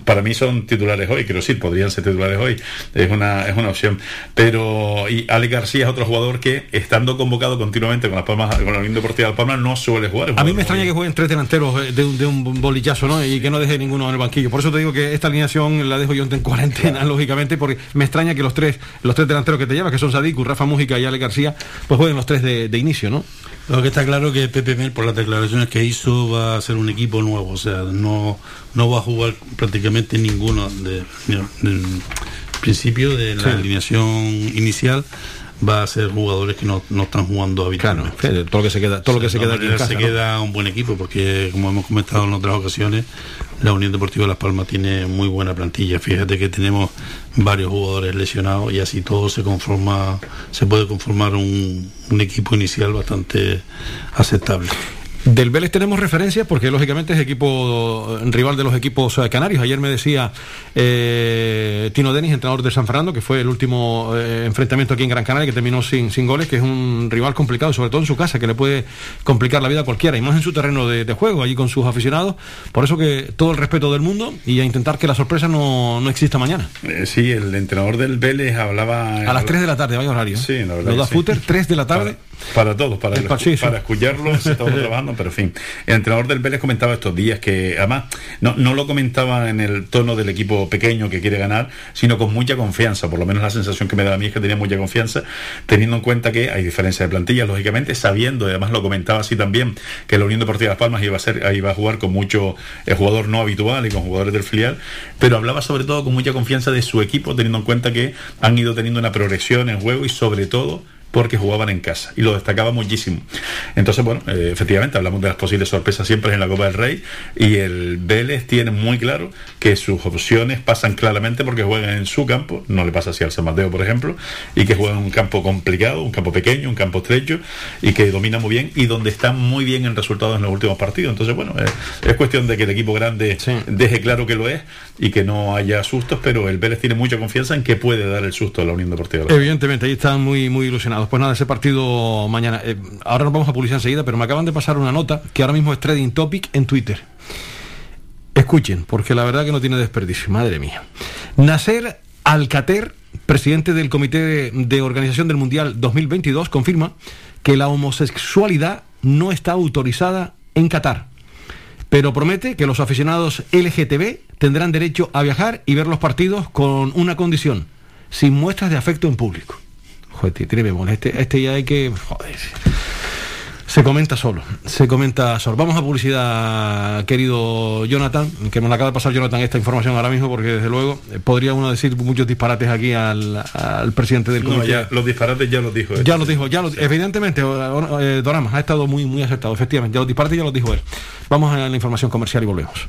Para mí son titulares hoy, quiero decir, podrían ser titulares hoy. Es una, es una opción. Pero, y Ale García es otro jugador que, estando convocado continuamente con las palmas, con la Unión Deportiva de Palmas, no suele jugar. A mí me extraña que jueguen tres delanteros eh, de un, de un bolillazo, ¿no? Y que no deje ninguno en el banquillo. Por eso te digo que esta alineación la dejo yo en cuarentena, *laughs* lógicamente, porque me extraña que los tres, los tres delanteros que te llevas, que son Sadiku, Rafa Mújica y Ale García, pues jueguen los tres de, inicio, ¿no? Lo que está claro que Pepe Mel, por las declaraciones que hizo, va a ser un equipo nuevo, o sea, no, no va a jugar prácticamente ninguno de, principio de la alineación inicial va a ser jugadores que no, no están jugando habitualmente. Claro, todo lo que se queda, todo lo que se queda aquí en casa, se queda un buen equipo porque como hemos comentado en otras ocasiones, la Unión Deportiva Las Palmas tiene muy buena plantilla. Fíjate que tenemos varios jugadores lesionados y así todo se conforma, se puede conformar un, un equipo inicial bastante aceptable. Del Vélez tenemos referencias porque lógicamente es equipo rival de los equipos eh, canarios. Ayer me decía eh, Tino Denis, entrenador de San Fernando, que fue el último eh, enfrentamiento aquí en Gran Canaria, que terminó sin, sin goles, que es un rival complicado, sobre todo en su casa, que le puede complicar la vida a cualquiera, y más en su terreno de, juego, allí con sus aficionados. Por eso que todo el respeto del mundo y a intentar que la sorpresa no, exista mañana. sí, el entrenador del Vélez hablaba... A las 3 de la tarde, vaya horario. Sí, la verdad. Lo da Futter, 3 de la tarde. Para todos, para, para escucharlos, estamos *laughs* trabajando, pero en fin. El entrenador del Vélez comentaba estos días que, además, no, no lo comentaba en el tono del equipo pequeño que quiere ganar, sino con mucha confianza, por lo menos la sensación que me da a mí es que tenía mucha confianza, teniendo en cuenta que hay diferencia de plantilla, lógicamente, sabiendo, y además lo comentaba así también, que la Unión Deportiva de Las Palmas iba a, ser, iba a jugar con mucho eh, jugador no habitual y con jugadores del filial, pero hablaba sobre todo con mucha confianza de su equipo, teniendo en cuenta que han ido teniendo una progresión en juego y sobre todo porque jugaban en casa y lo destacaba muchísimo. Entonces, bueno, eh, efectivamente hablamos de las posibles sorpresas siempre en la Copa del Rey y el Vélez tiene muy claro que sus opciones pasan claramente porque juegan en su campo, no le pasa así al San Mateo, por ejemplo, y que juegan en un campo complicado, un campo pequeño, un campo estrecho y que domina muy bien y donde está muy bien en resultados en los últimos partidos. Entonces, bueno, eh, es cuestión de que el equipo grande deje claro que lo es y que no haya sustos, pero el Vélez tiene mucha confianza en que puede dar el susto a la Unión Deportiva. Evidentemente, ahí están muy, muy ilusionados. Pues nada, ese partido mañana. Eh, ahora nos vamos a publicar enseguida, pero me acaban de pasar una nota que ahora mismo es trending topic en Twitter. Escuchen, porque la verdad que no tiene desperdicio, madre mía. Nasser Alcater, presidente del Comité de Organización del Mundial 2022, confirma que la homosexualidad no está autorizada en Qatar, pero promete que los aficionados LGTB tendrán derecho a viajar y ver los partidos con una condición, sin muestras de afecto en público. Joder, tiene Este, este ya hay que. Joder. Se comenta solo, se comenta solo. Vamos a publicidad, querido Jonathan, que me la acaba de pasar Jonathan esta información ahora mismo, porque desde luego eh, podría uno decir muchos disparates aquí al, presidente del comité. los disparates ya los dijo él. Ya los dijo, ya evidentemente, eh, Doramas ha estado muy, muy acertado, efectivamente, ya los disparates ya los dijo él. Vamos a la información comercial y volvemos.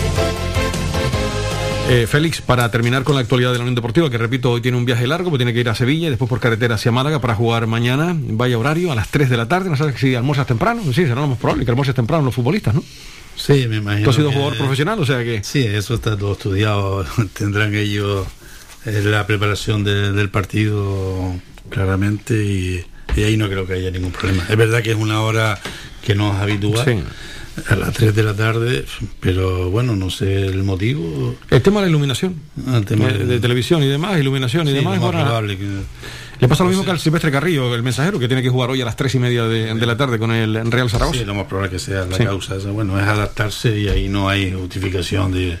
Eh, Félix, para terminar con la actualidad de la Unión Deportiva, que repito, hoy tiene un viaje largo, porque tiene que ir a Sevilla y después por carretera hacia Málaga para jugar mañana, vaya horario, a las 3 de la tarde. No sabes si almuerzas temprano. Sí, será lo más probable que temprano los futbolistas, ¿no? Sí, me imagino. Tú has sido que- jugador profesional, o sea que. Sí, eso está todo estudiado. *laughs* Tendrán ellos eh, la preparación de- del partido claramente y, y ahí no creo que haya ningún problema. Es verdad que es una hora que no es habitual. Sí. A las 3 de la tarde, pero bueno, no sé el motivo. El tema de la iluminación. Ah, el tema de, de- de televisión y demás, iluminación y Sí, demás. lo más probable que- Le pasa lo mismo que al Silvestre Carrillo, el mensajero, que tiene que jugar hoy a las 3 y media de, de la tarde con el Real Zaragoza. Sí, lo más probable que sea la causa. Bueno, es adaptarse y ahí no hay justificación de,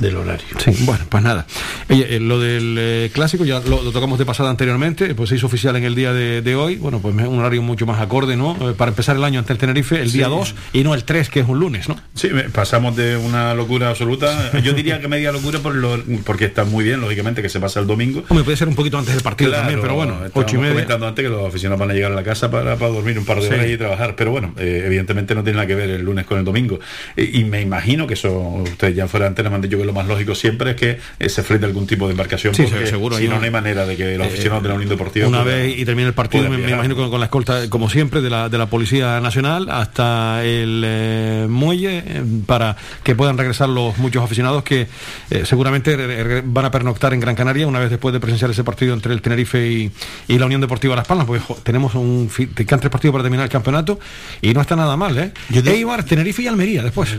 del horario. Sí, bueno, pues nada. Oye, eh, lo del eh, clásico ya lo, lo tocamos de pasada anteriormente, pues se hizo oficial en el día de, de hoy. Bueno, pues un horario mucho más acorde, ¿no? Eh, para empezar el año ante el Tenerife, el día Sí. 2 y no el 3, que es un lunes, ¿no? Sí, pasamos de una locura absoluta. Yo diría que media locura por lo, porque está muy bien, lógicamente, que se pasa el domingo. Hombre, puede ser un poquito antes del partido Claro, también, pero bueno, 8 y media. comentando antes que los aficionados van a llegar a la casa para, para dormir un par de Sí. horas y trabajar, pero bueno, eh, evidentemente no tiene nada que ver el lunes con el domingo. Eh, y me imagino que eso, ustedes ya fuera antes me han dicho que lo más lógico siempre es que eh, se frente algún tipo de embarcación, Sí, porque seguro, si no, hay manera de que los Eh, aficionados de la Unión Deportiva Una puedan- vez y termina el partido, me, imagino con, con la escolta, como siempre, de la, de la Policía Nacional hasta el eh, muelle para que puedan regresar los muchos aficionados que eh, seguramente van a pernoctar en Gran Canaria una vez después de presenciar ese partido entre el Tenerife y, y la Unión Deportiva Las Palmas, porque jo, tenemos un te quedan tres partidos para terminar el campeonato y no está nada mal, ¿eh? Eibar, Tenerife y Almería después.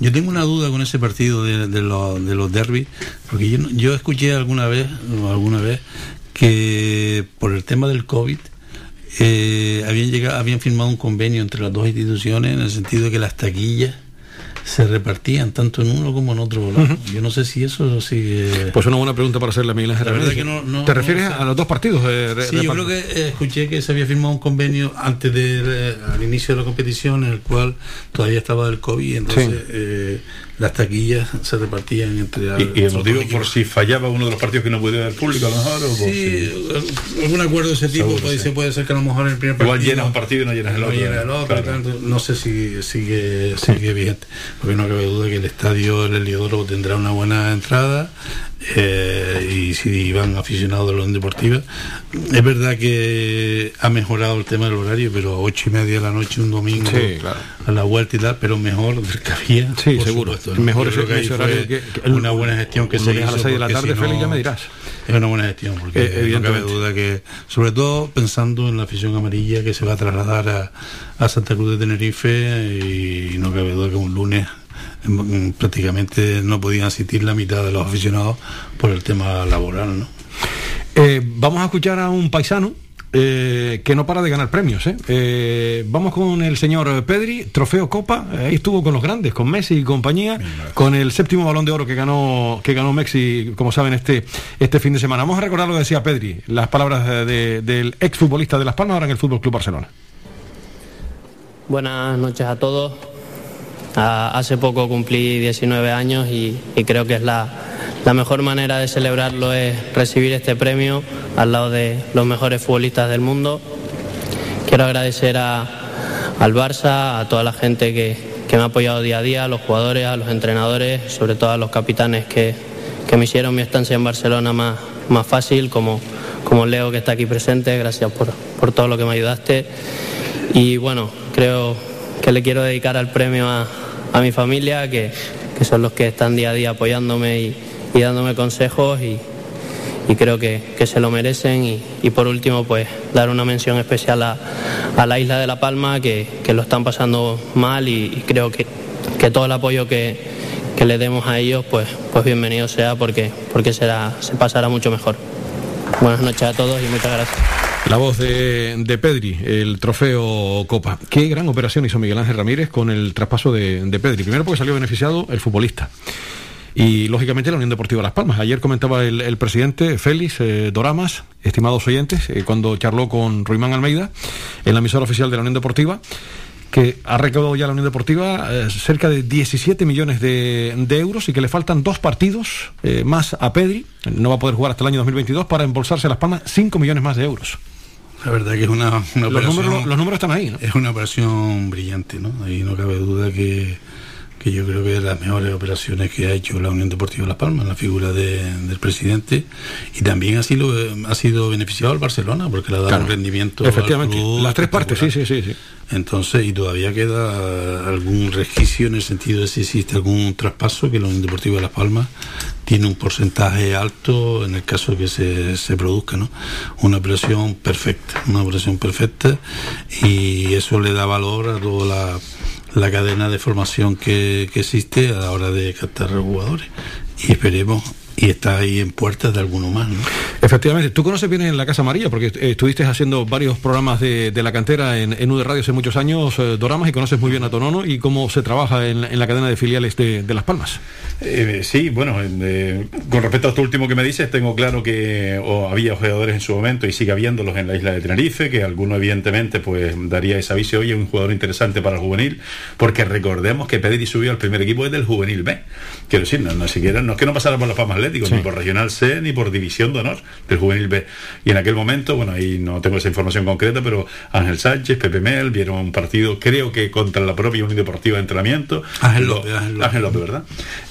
Yo tengo una duda con ese partido de, de los, de los derbis, porque yo, yo escuché alguna vez, alguna vez que por el tema del COVID eh, habían llegado, habían firmado un convenio entre las dos instituciones en el sentido de que las taquillas se repartían tanto en uno como en otro lado. Yo no sé si eso sigue. Pues una buena pregunta para hacerle a Miguel Ángel La verdad Ramírez. que no- no- ¿Te refieres a los dos partidos? eh, Sí, yo creo que eh, escuché que se había firmado un convenio antes del al inicio de la competición en el cual todavía estaba el COVID, entonces Sí. Las taquillas se repartían entre Y, y el motivo por si fallaba uno de los partidos que no pudiera el público, a lo mejor. o Sí, si- algún acuerdo de ese tipo Seguro, puede, sí. ser, puede ser que a lo mejor en el primer Igual partido llenas un partido y no llenas el otro, llenas el otro, claro. tanto. no sé si sigue sigue vigente porque no cabe duda que el estadio el Heliodoro tendrá una buena entrada eh, y si van aficionados de la Unión Deportiva es verdad que ha mejorado el tema del horario pero a ocho y media de la noche un domingo Sí, claro. a la vuelta y tal pero mejor del que había Sí, por seguro. supuesto, ¿no? Mejor ese- que ese horario que- que una buena gestión que se hizo a las seis de la tarde, si Félix, no- ya me dirás. es una buena gestión, porque Eh, no cabe duda que, sobre todo pensando en la afición amarilla que se va a trasladar a, a Santa Cruz de Tenerife y no cabe duda que un lunes prácticamente no podían asistir la mitad de los aficionados por el tema laboral, ¿no? Eh, vamos a escuchar a un paisano eh, que no para de ganar premios. ¿eh? Eh, vamos con el señor Pedri, trofeo Copa. ahí estuvo con los grandes, con Messi y compañía, con el séptimo balón de oro que ganó que ganó Messi, como saben, este, este fin de semana. Vamos a recordar lo que decía Pedri, las palabras de- de- del exfutbolista de Las Palmas ahora en el Fútbol Club Barcelona. Buenas noches a todos. Hace poco cumplí 19 años y, y creo que es la, la mejor manera de celebrarlo es recibir este premio al lado de los mejores futbolistas del mundo. Quiero agradecer a- al Barça, a toda la gente que, que me ha apoyado día a día, a los jugadores, a los entrenadores, sobre todo a los capitanes que, que me hicieron mi estancia en Barcelona más, más fácil, como, como Leo que está aquí presente, gracias por, por todo lo que me ayudaste. Y bueno, creo que le quiero dedicar al premio a, a mi familia, que, que son los que están día a día apoyándome y, y dándome consejos. Y, creo que, se lo merecen. Y, por último, pues dar una mención especial a, la isla de La Palma, que, lo están pasando mal y, creo que, que, todo el apoyo que, le demos a ellos, pues, pues bienvenido sea porque, porque será, se pasará mucho mejor. Buenas noches a todos y muchas gracias. La voz de, de, Pedri, el trofeo Copa. Qué gran operación hizo Miguel Ángel Ramírez con el traspaso de, de Pedri. Primero porque salió beneficiado el futbolista y lógicamente la Unión Deportiva Las Palmas. Ayer comentaba el, presidente Félix eh, Doramas, estimados oyentes, eh, cuando charló con Ruimán Almeida en la emisora oficial de la Unión Deportiva, que ha recaudado ya la Unión Deportiva eh, cerca de 17 millones de, euros y que le faltan dos partidos más a Pedri, no va a poder jugar hasta el año 2022, para embolsarse Las Palmas 5 millones más de euros. La verdad que es una, operación... Los números, los números están ahí, ¿no? Es una operación brillante, ¿no? Ahí no cabe duda que que yo creo que es de las mejores operaciones que ha hecho la Unión Deportiva Las Palmas, la figura del presidente, y también ha sido, ha sido beneficiado al Barcelona, porque le ha dado un rendimiento. Efectivamente, las tres partes, sí, sí, sí, sí. Entonces, y todavía queda algún resquicio en el sentido de si existe algún traspaso, que la Unión Deportiva Las Palmas tiene un porcentaje alto en el caso de que se, se produzca, ¿no? Una operación perfecta, una operación perfecta, y eso le da valor a toda la la cadena de formación que, que existe a la hora de captar jugadores. Y esperemos y está ahí en puertas de alguno más. ¿no? Efectivamente, tú conoces bien en la Casa María, porque estuviste haciendo varios programas de, la cantera en, en UD Radio hace muchos años, eh, Doramas, y conoces muy bien a Tonono y cómo se trabaja en, la cadena de filiales de, Las Palmas. Eh, sí, bueno, eh, con respecto a esto último que me dices, tengo claro que había jugadores en su momento y sigue habiéndolos en la isla de Tenerife, que alguno evidentemente pues daría ese aviso, oye, un jugador interesante para el juvenil, porque recordemos que Pedri subió al primer equipo desde el juvenil B. Quiero decir, no, no siquiera, no es que no pasara por Las Palmas ni por Regional C, ni por División de Honor del Juvenil B. Y en aquel momento, bueno, ahí no tengo esa información concreta, pero Ángel Sánchez, Pepe Mel, vieron un partido, creo que contra la propia Unión Deportiva de Entrenamiento. Ángel López, Ángel López, ¿verdad?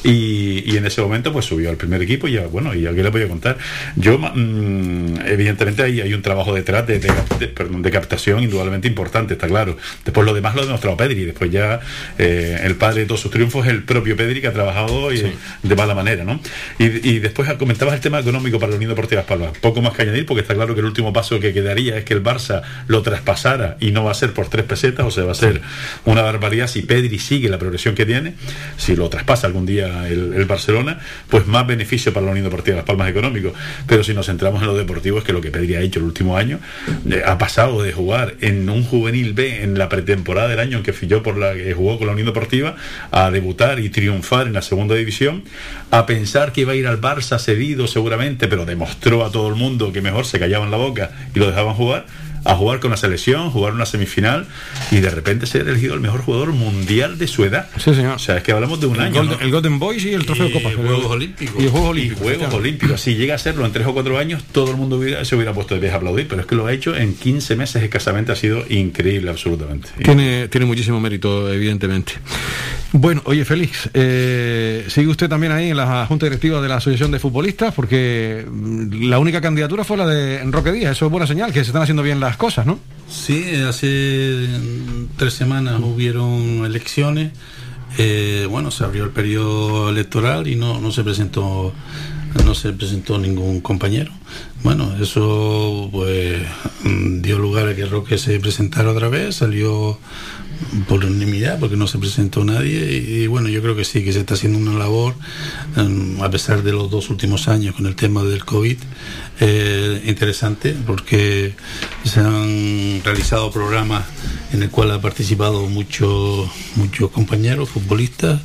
Y, en ese momento, pues subió al primer equipo y ya, bueno, y aquí le voy a contar. Yo, mm, evidentemente, hay, hay un trabajo detrás de, de, captación indudablemente importante, está claro. Después lo demás lo ha demostrado Pedri, después ya eh, el padre de todos sus triunfos es el propio Pedri que ha trabajado y, de mala manera, ¿no? Y, y después comentabas el tema económico para la Unión Deportiva Las Palmas. Poco más que añadir, porque está claro que el último paso que quedaría es que el Barça lo traspasara y no va a ser por tres pesetas, o sea, va a ser una barbaridad si Pedri sigue la progresión que tiene, si lo traspasa algún día el, Barcelona, pues más beneficio para la Unión Deportiva Las Palmas económico. Pero si nos centramos en lo deportivo, es que lo que Pedri ha hecho el último año, eh, ha pasado de jugar en un juvenil B en la pretemporada del año en que filló por la que jugó con la Unión Deportiva, a debutar y triunfar en la segunda división, a pensar que iba a ir al Barça cedido seguramente, pero demostró a todo el mundo que mejor se callaban la boca y lo dejaban jugar a jugar con la selección, jugar una semifinal y de repente ser elegido el mejor jugador mundial de su edad. Sí, señor. O sea, es que hablamos de un el año. El Golden Boys y el Trofeo Copa. Juegos Olímpicos. Y Juegos Olímpicos. Juegos Olímpicos. Si llega a serlo en tres o cuatro años, todo el mundo se hubiera puesto de pie a aplaudir, pero es que lo ha hecho en 15 meses escasamente, ha sido increíble, absolutamente. Tiene, tiene muchísimo mérito, evidentemente. Bueno, oye, Félix, eh, sigue usted también ahí en la Junta Directiva de la Asociación de Futbolistas, porque mm, la única candidatura fue la de Roque Díaz. Eso es buena señal, que se están haciendo bien las cosas, ¿no? Sí, hace tres semanas hubieron elecciones. Eh, bueno, se abrió el periodo electoral y no, no se presentó no se presentó ningún compañero. Bueno, eso pues dio lugar a que Roque se presentara otra vez, salió por unanimidad porque no se presentó nadie y, bueno yo creo que sí que se está haciendo una labor em, a pesar de los dos últimos años con el tema del COVID eh, interesante porque se han realizado programas en el cual ha participado muchos muchos compañeros futbolistas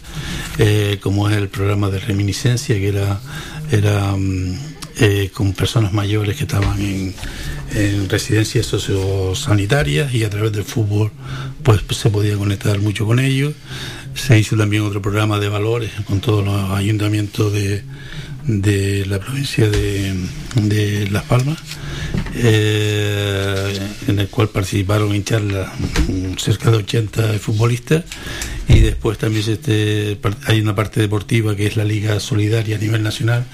eh, como es el programa de reminiscencia que era era mm, eh, con personas mayores que estaban en en residencias sociosanitarias y a través del fútbol pues se podía conectar mucho con ellos. Se hizo también otro programa de valores con todos los ayuntamientos de, de la provincia de, Las Palmas, eh, en el cual participaron en charlas cerca de 80 futbolistas y después también este, hay una parte deportiva que es la Liga Solidaria a nivel nacional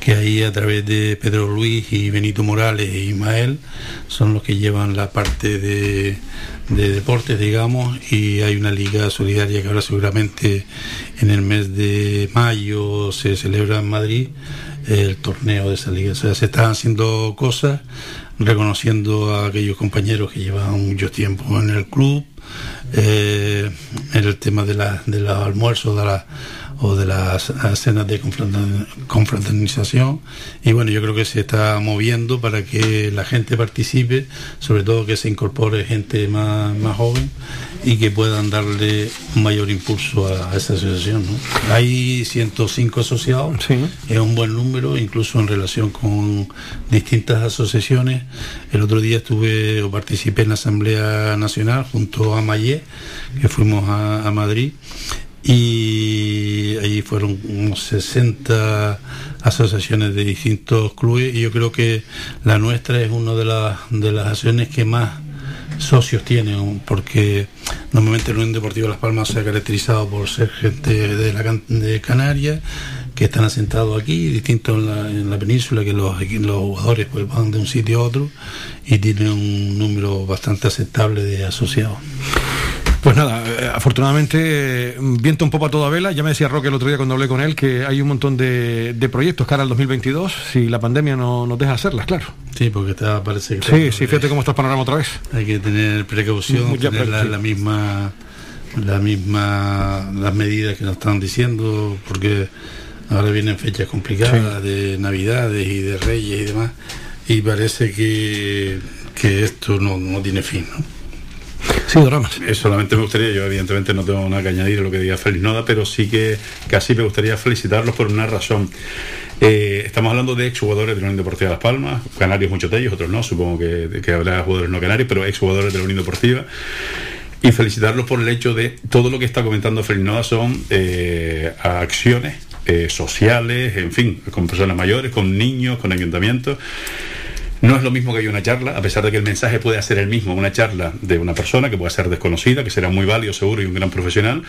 que ahí a través de Pedro Luis y Benito Morales e Ismael son los que llevan la parte de, deportes, digamos, y hay una liga solidaria que ahora seguramente en el mes de mayo se celebra en Madrid, el torneo de esa liga. O sea, se están haciendo cosas reconociendo a aquellos compañeros que llevan mucho tiempo en el club, eh, en el tema de, la, de los almuerzos, de la o de las escenas de confraternización. Y bueno yo creo que se está moviendo para que la gente participe sobre todo que se incorpore gente más, más joven y que puedan darle un mayor impulso a, esa asociación hay 105 asociados es un buen número incluso en relación con distintas asociaciones. El otro día estuve o participé en la Asamblea Nacional junto a Mayé que fuimos a Madrid y allí fueron unos 60 asociaciones de distintos clubes y yo creo que la nuestra es una de las, de las asociaciones que más socios tiene, porque normalmente la Unión Deportiva Las Palmas se ha caracterizado por ser gente de, la, de Canarias, que están asentados aquí, distintos en la, península, que los, los jugadores pues, van de un sitio a otro y tienen un número bastante aceptable de asociados. Pues nada, eh, afortunadamente viento un poco a toda vela. Ya me decía Roque el otro día cuando hablé con él que hay un montón de, proyectos cara al 2022 si la pandemia no nos deja hacerlas, claro. Sí, porque está, parece que... Sí, sí, fíjate cómo está el panorama otra vez. Hay que tener precaución, tener la, misma la misma las medidas que nos están diciendo porque ahora vienen fechas complicadas de navidades y de reyes y demás y parece que, que esto no, no tiene fin ¿no? Sí. Eh, solamente me gustaría, yo evidentemente no tengo nada que añadir a lo que diga Félix Noda, pero sí que casi me gustaría felicitarlos por una razón. Eh, estamos hablando de exjugadores de la Unión Deportiva Las Palmas, canarios muchos de ellos, otros no, supongo que, que habrá jugadores no canarios, pero exjugadores de la Unión Deportiva y felicitarlos por el hecho de todo lo que está comentando Félix Noda son eh, acciones sociales, en fin, con personas mayores, con niños, con ayuntamientos. No es lo mismo que hay una charla, a pesar de que el mensaje puede ser el mismo, una charla de una persona que puede ser desconocida, que será muy válido seguro y un gran profesional,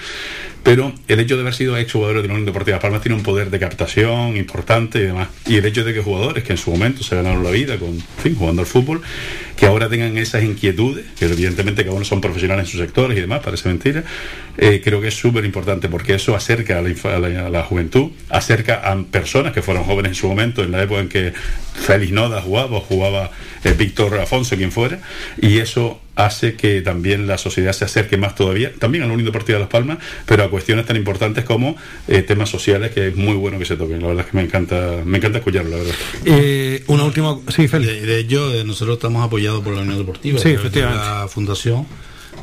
pero el hecho de haber sido ex jugador de la Unión Deportiva Palmas tiene un poder de captación importante y demás. Y el hecho de que jugadores que en su momento se ganaron la vida con, fin, jugando al fútbol, que ahora tengan esas inquietudes, que evidentemente cada uno son profesionales en sus sectores y demás, parece mentira, eh, creo que es súper importante porque eso acerca a la, juventud, acerca a personas que fueron jóvenes en su momento, en la época en que Félix Noda jugaba o jugaba eh, Víctor Afonso, quien fuera, y eso hace que también la sociedad se acerque más todavía, también a la Unión Deportiva de Las Palmas, pero a cuestiones tan importantes como eh, temas sociales que es muy bueno que se toquen. La verdad es que me encanta, me encanta escucharlo, la verdad. Eh, una última, sí, Félix. De, hecho, nosotros estamos apoyados por la Unión Deportiva, sí, efectivamente. la fundación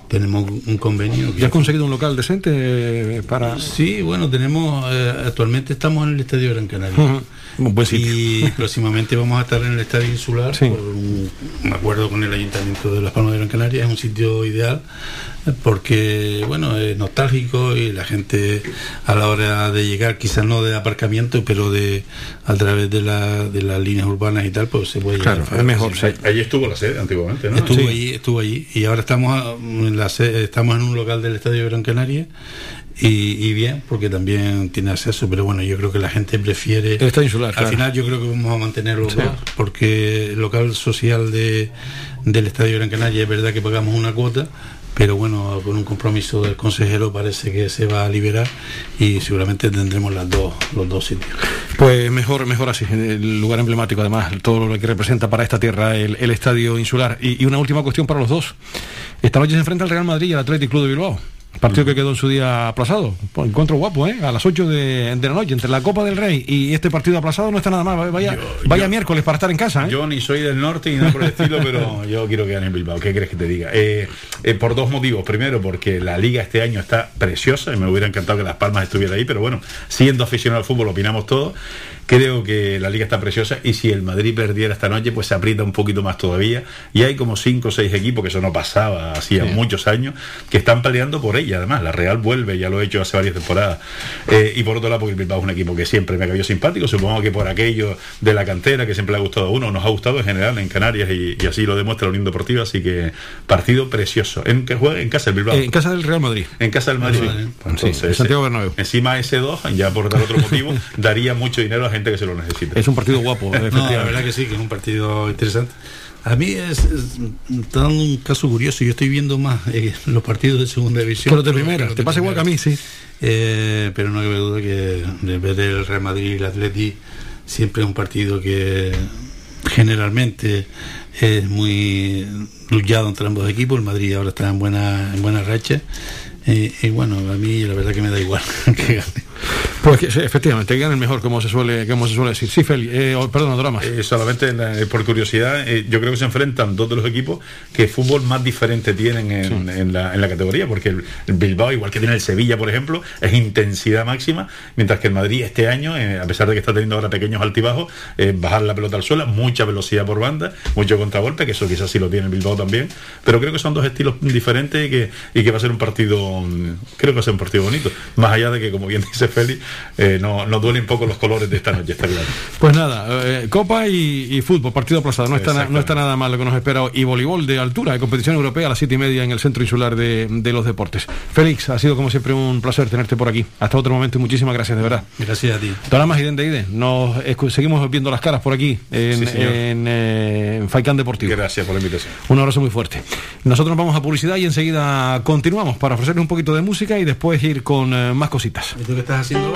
tenemos un convenio. ¿Ya has conseguido un local decente para...? Sí, bueno, tenemos, actualmente estamos en el Estadio Gran Canaria. Y próximamente vamos a estar en el Estadio Insular por un, acuerdo con el Ayuntamiento de Las Palmas de Gran Canaria. Es un sitio ideal porque, bueno, es nostálgico y la gente a la hora de llegar, quizás no de aparcamiento, pero de a través de, la, de las líneas urbanas y tal, pues se puede llegar. Claro, es mejor. Allí estuvo la sede antiguamente, ¿no? Estuvo allí, estuvo allí. Y ahora estamos en, la estamos en un local del Estadio de Gran Canaria y, bien, porque también tiene acceso, pero bueno, yo creo que la gente prefiere... Está insular. Al final yo creo que vamos a mantener los dos, porque el local social de, del Estadio Gran Canaria es verdad que pagamos una cuota, pero bueno, con un compromiso del consejero parece que se va a liberar y seguramente tendremos las dos, los dos sitios. Pues mejor, mejor así, el lugar emblemático además, todo lo que representa para esta tierra el, estadio insular. Y, una última cuestión para los dos. Esta noche se enfrenta el Real Madrid y el Athletic Club de Bilbao. Partido que quedó en su día aplazado. Pues, encuentro guapo, ¿eh? A las 8 de, la noche, entre la Copa del Rey y este partido aplazado no está nada mal. Vaya, vaya miércoles para estar en casa, ¿eh? Yo ni soy del norte ni nada por el estilo, pero *laughs* yo quiero quedar en Bilbao. ¿Qué crees que te diga? Eh, eh, por dos motivos. Primero, porque la liga este año está preciosa y me hubiera encantado que Las Palmas estuviera ahí, pero bueno, siendo aficionado al fútbol opinamos todo. Creo que la liga está preciosa y si el Madrid perdiera esta noche, pues se aprieta un poquito más todavía. Y hay como cinco o seis equipos, que eso no pasaba hacía muchos años, que están peleando por ella. Además, la Real vuelve, ya lo he hecho hace varias temporadas. Eh, y por otro lado, porque el Bilbao es un equipo que siempre me cayó simpático. Supongo que por aquello de la cantera que siempre le ha gustado a uno, nos ha gustado en general en Canarias y, así lo demuestra la Unión Deportiva. Así que partido precioso. ¿En que juega? En casa del Bilbao. en casa del Real Madrid. En casa del Madrid. Entonces, Santiago Bernabéu. Encima ese 2, ya por otro motivo, *laughs* daría mucho dinero a gente que se lo necesita. Es un partido guapo, *laughs* no, la verdad que sí, que es un partido interesante. A mí es, un caso curioso. Yo estoy viendo más eh, *laughs* los partidos de segunda división. Pero de primera, te pasa igual que a mí, sí. Eh, pero no cabe duda que de ver el Real Madrid y el Atleti siempre es un partido que generalmente es muy luchado entre ambos equipos. El Madrid ahora está en buena, en buena racha. Eh, y bueno, a mí la verdad que me da igual *laughs* que gane. Pues efectivamente, el mejor, como se suele, como se suele decir. Sí, Feli, eh, perdón, Drama. Eh, solamente eh, por curiosidad, eh, yo creo que se enfrentan dos de los equipos que fútbol más diferente tienen en, la, en la, categoría, porque el, Bilbao, igual que tiene el Sevilla, por ejemplo, es intensidad máxima, mientras que el Madrid este año, a pesar de que está teniendo ahora pequeños altibajos, bajar la pelota al suelo, mucha velocidad por banda, mucho contragolpe, que eso quizás sí lo tiene el Bilbao también, pero creo que son dos estilos diferentes y que, y que va a ser un partido, mm, creo que va a ser un partido bonito, más allá de que, como bien *laughs* dice Feli, eh, no, no duelen poco los colores de esta noche, está claro. Pues nada, eh, Copa y, fútbol, partido aplazado, no está, no está nada mal lo que nos espera. Y voleibol de altura, de competición europea a las siete y media en el Centro Insular de, los Deportes. Félix, ha sido como siempre un placer tenerte por aquí. Hasta otro momento y muchísimas gracias, de verdad. Gracias a ti. más y de Nos seguimos viendo las caras por aquí en, eh, en, Faicán Deportivo. Gracias por la invitación. Un abrazo muy fuerte. Nosotros nos vamos a publicidad y enseguida continuamos para ofrecerles un poquito de música y después ir con más cositas. ¿Y tú qué estás haciendo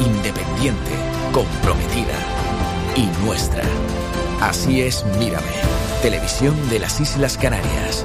independiente, comprometida y nuestra. Así es, mírame Televisión de las Islas Canarias.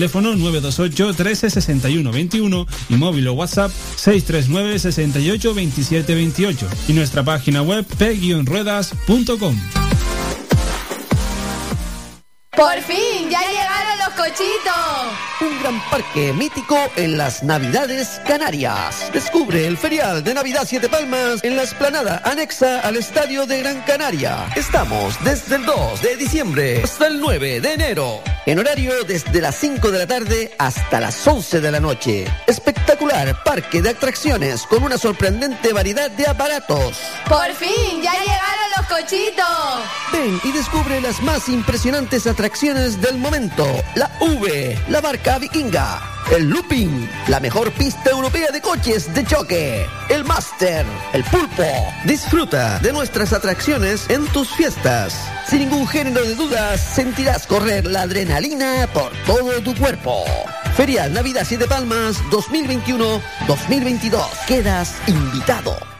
teléfono 928 13 61 21 y móvil o WhatsApp 639 68 27 28 y nuestra página web p-ruedas.com. Por fin, ya llegaron los cochitos. Un gran parque mítico en las Navidades Canarias. Descubre el ferial de Navidad Siete Palmas en la esplanada anexa al Estadio de Gran Canaria. Estamos desde el 2 de diciembre hasta el 9 de enero. En horario desde las 5 de la tarde hasta las 11 de la noche. Espectacular parque de atracciones con una sorprendente variedad de aparatos. Por fin, ya llegaron los cochitos. Ven y descubre las más impresionantes atracciones del momento. La V, la barca vikinga. El Looping, la mejor pista europea de coches de choque. El Master, el Pulpo. Disfruta de nuestras atracciones en tus fiestas. Sin ningún género de dudas, sentirás correr la adrenalina por todo tu cuerpo. Ferial Navidad Siete Palmas 2021-2022. Quedas invitado.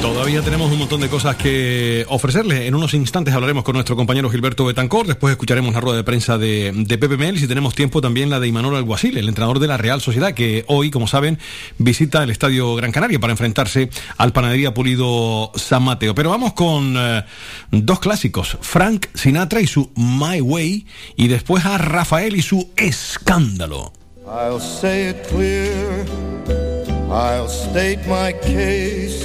Todavía tenemos un montón de cosas que ofrecerles. En unos instantes hablaremos con nuestro compañero Gilberto Betancor. Después escucharemos la rueda de prensa de, de Pepe Mel. Si tenemos tiempo, también la de Imanol Alguacil, el entrenador de la Real Sociedad, que hoy, como saben, visita el Estadio Gran Canaria para enfrentarse al Panadería Pulido San Mateo. Pero vamos con eh, dos clásicos: Frank Sinatra y su My Way. Y después a Rafael y su Escándalo. I'll say it clear, I'll state my case,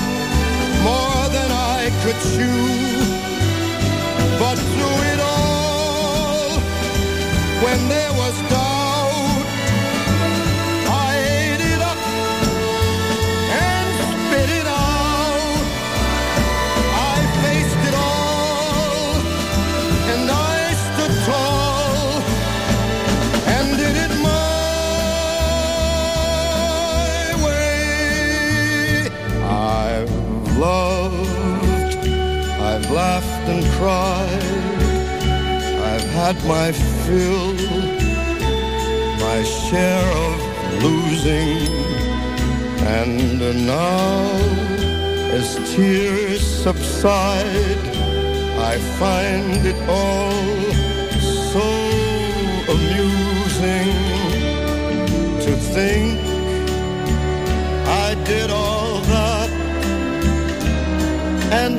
Chew. But through it all, when there was and cried, I've had my fill, my share of losing, and now as tears subside, I find it all so amusing to think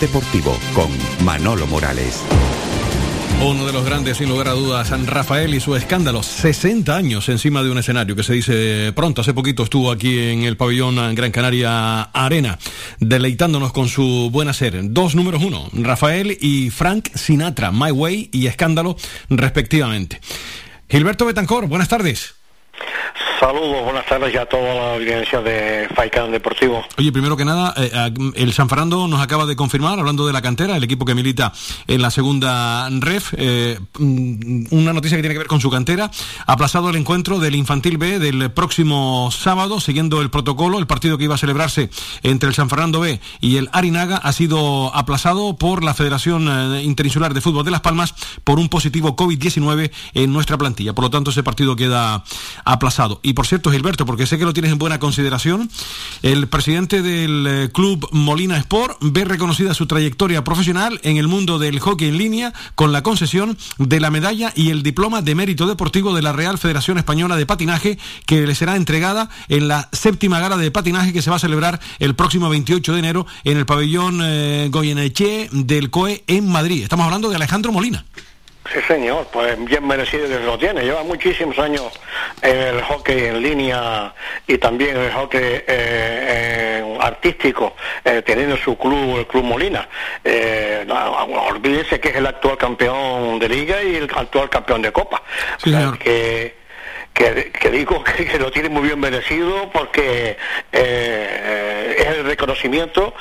Deportivo con Manolo Morales. Uno de los grandes, sin lugar a dudas, San Rafael y su escándalo. 60 años encima de un escenario que se dice pronto. Hace poquito estuvo aquí en el pabellón Gran Canaria Arena, deleitándonos con su buena ser. Dos números uno, Rafael y Frank Sinatra, My Way y Escándalo, respectivamente. Gilberto Betancor, buenas tardes. Saludos, buenas tardes ya a toda la audiencia de Faicán Deportivo. Oye, primero que nada, eh, el San Fernando nos acaba de confirmar, hablando de la cantera, el equipo que milita en la segunda ref, eh, mm, una noticia que tiene que ver con su cantera, aplazado el encuentro del Infantil B del próximo sábado, siguiendo el protocolo, el partido que iba a celebrarse entre el San Fernando B y el Arinaga ha sido aplazado por la Federación eh, Interinsular de Fútbol de Las Palmas por un positivo COVID-19 en nuestra plantilla. Por lo tanto, ese partido queda aplazado. Por cierto, Gilberto, porque sé que lo tienes en buena consideración, el presidente del eh, club Molina Sport ve reconocida su trayectoria profesional en el mundo del hockey en línea con la concesión de la medalla y el diploma de mérito deportivo de la Real Federación Española de Patinaje que le será entregada en la séptima gala de patinaje que se va a celebrar el próximo 28 de enero en el pabellón eh, Goyeneche del COE en Madrid. Estamos hablando de Alejandro Molina. Sí, señor, pues bien merecido que lo tiene. Lleva muchísimos años en el hockey en línea y también en el hockey eh, artístico, eh, teniendo su club, el Club Molina. Eh, olvídese que es el actual campeón de liga y el actual campeón de copa. Sí, que que, digo *laughs* que, lo tiene muy bien merecido porque eh, es el reconocimiento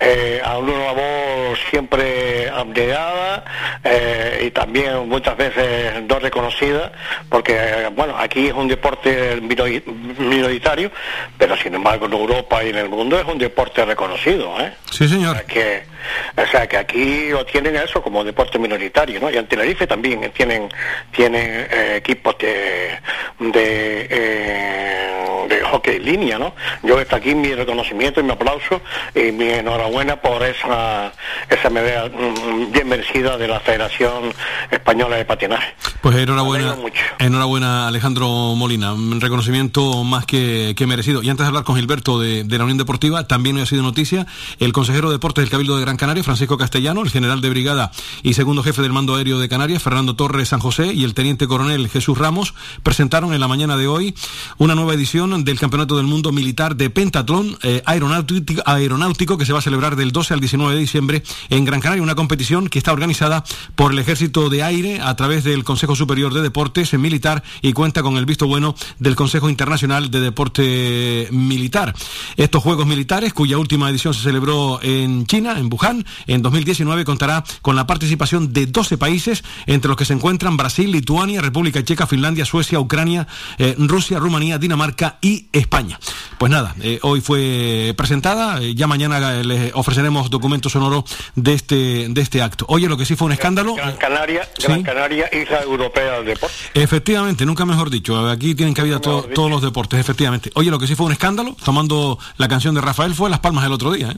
eh, a una labor siempre abnegada eh, y también muchas veces no reconocida porque bueno aquí es un deporte minoritario pero sin embargo en Europa y en el mundo es un deporte reconocido sí señor. Que o sea que aquí lo tienen eso como deporte minoritario, ¿no? Y en Tenerife también tienen, tienen eh, equipos de, de, eh, de hockey en línea, ¿no? Yo está aquí mi reconocimiento y mi aplauso y mi enhorabuena por esa, esa medalla mm, bien merecida de la Federación Española de Patinaje. Pues enhorabuena, enhorabuena Alejandro Molina, un reconocimiento más que, que merecido. Y antes de hablar con Gilberto de, de la Unión Deportiva, también ha sido noticia el consejero de deportes del Cabildo de Gran Canaria, Francisco Castellano, el general de brigada y segundo jefe del mando aéreo de Canarias, Fernando Torres San José, y el teniente coronel Jesús Ramos, presentaron en la mañana de hoy una nueva edición del Campeonato del Mundo Militar de Pentatlón eh, aeronáutico, aeronáutico que se va a celebrar del 12 al 19 de diciembre en Gran Canaria, una competición que está organizada por el Ejército de Aire a través del Consejo Superior de Deportes Militar y cuenta con el visto bueno del Consejo Internacional de Deporte Militar. Estos Juegos Militares, cuya última edición se celebró en China, en Wuhan, en 2019 contará con la participación de 12 países, entre los que se encuentran Brasil, Lituania, República Checa, Finlandia, Suecia, Ucrania, eh, Rusia, Rumanía, Dinamarca y España. Pues nada, eh, hoy fue presentada, eh, ya mañana les ofreceremos documentos sonoros de este, de este acto. Oye, lo que sí fue un escándalo. Gran Canaria, Gran Canaria, isla europea del deporte. Efectivamente, nunca mejor dicho. Aquí tienen cabida todos los deportes, efectivamente. Oye, lo que sí fue un escándalo, tomando la canción de Rafael, fue Las Palmas el otro día. ¿eh?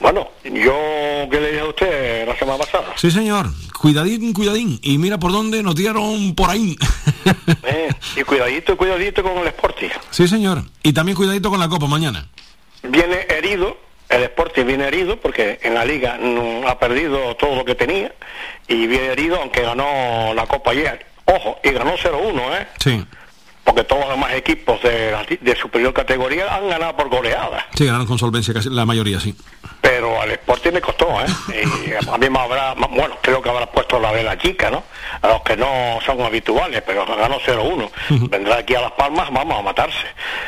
Bueno, yo que le dije a usted la semana pasada. Sí, señor. Cuidadín, cuidadín. Y mira por dónde nos dieron por ahí. *laughs* Eh, y cuidadito, cuidadito con el Sporting. Sí, señor. Y también cuidadito con la Copa mañana. Viene herido, el Sporting viene herido porque en la liga ha perdido todo lo que tenía y viene herido aunque ganó la Copa ayer. Ojo, y ganó 0-1, ¿eh? Sí porque todos los demás equipos de, de, superior categoría han ganado por goleadas. Sí, ganaron con solvencia casi la mayoría, sí. Pero al Sporting le costó, ¿eh? y a mí me habrá, bueno, creo que habrá puesto la vela chica, ¿no? A los que no son habituales, pero ganó 0-1. Vendrá aquí a Las Palmas, vamos a matarse.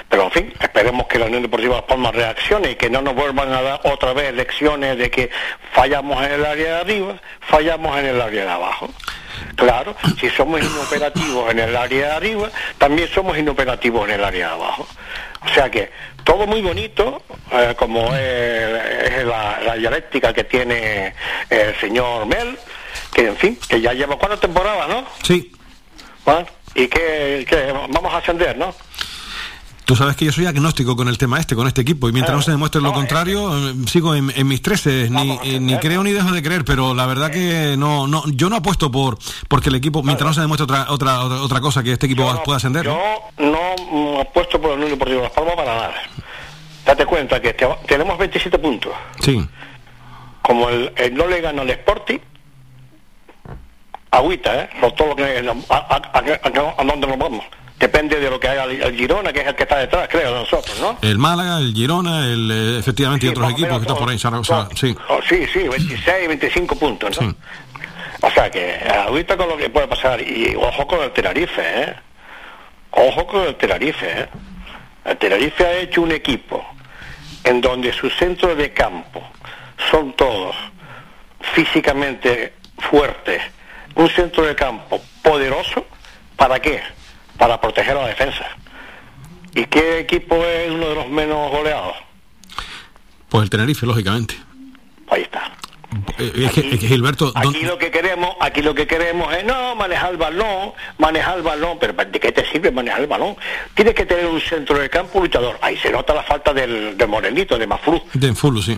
Pero en fin, esperemos que la Unión Deportiva Las Palmas reaccione y que no nos vuelvan a dar otra vez lecciones de que fallamos en el área de arriba, fallamos en el área de abajo. Claro, si somos inoperativos en el área de arriba, también somos inoperativos en el área de abajo. O sea que todo muy bonito, eh, como es, la, dialéctica que tiene el señor Mel, que en fin, que ya lleva cuatro temporadas, ¿no? Sí. y que, que vamos a ascender, ¿no? Tú sabes que yo soy agnóstico con el tema este, con este equipo, y mientras no se demuestre lo contrario, eh, sigo en, mis treces, ni, eh, ni creo ni dejo de creer, pero la verdad que no, no, yo no apuesto por porque el equipo, mientras no se demuestre otra, otra, otra cosa que este equipo pueda ascender. Yo ¿no? apuesto por el Unión Deportivo Las Palmas para nada. Date cuenta que tenemos 27 puntos. Sí. Como el, no le gana al Sporting, agüita, ¿eh? Por todo lo que, a, a, a dónde nos vamos depende de lo que haga el, Girona, que es el que está detrás, creo, de nosotros, ¿no? El Málaga, el Girona, el, eh, efectivamente, y otros equipos que están por ahí. sí. Oh, sí, sí, 26, 25 puntos, ¿no? O sea que ahorita con lo que puede pasar, y ojo con el Tenerife, ¿eh? Ojo con el Tenerife, ¿eh? El Tenerife ha hecho un equipo en donde sus centros de campo son todos físicamente fuertes, un centro de campo poderoso, ¿para qué? Para proteger a la defensa. ¿Y qué equipo es uno de los menos goleados? Pues el Tenerife, lógicamente. Ahí está. Eh, es, que, es que, Gilberto, ¿dó- Aquí lo que queremos, aquí lo que queremos es no manejar el balón, manejar el balón, pero ¿de qué te sirve manejar el balón? Tienes que tener un centro de campo luchador. Ahí se nota la falta del, del morenito, de Mafru. de Fulo, sí.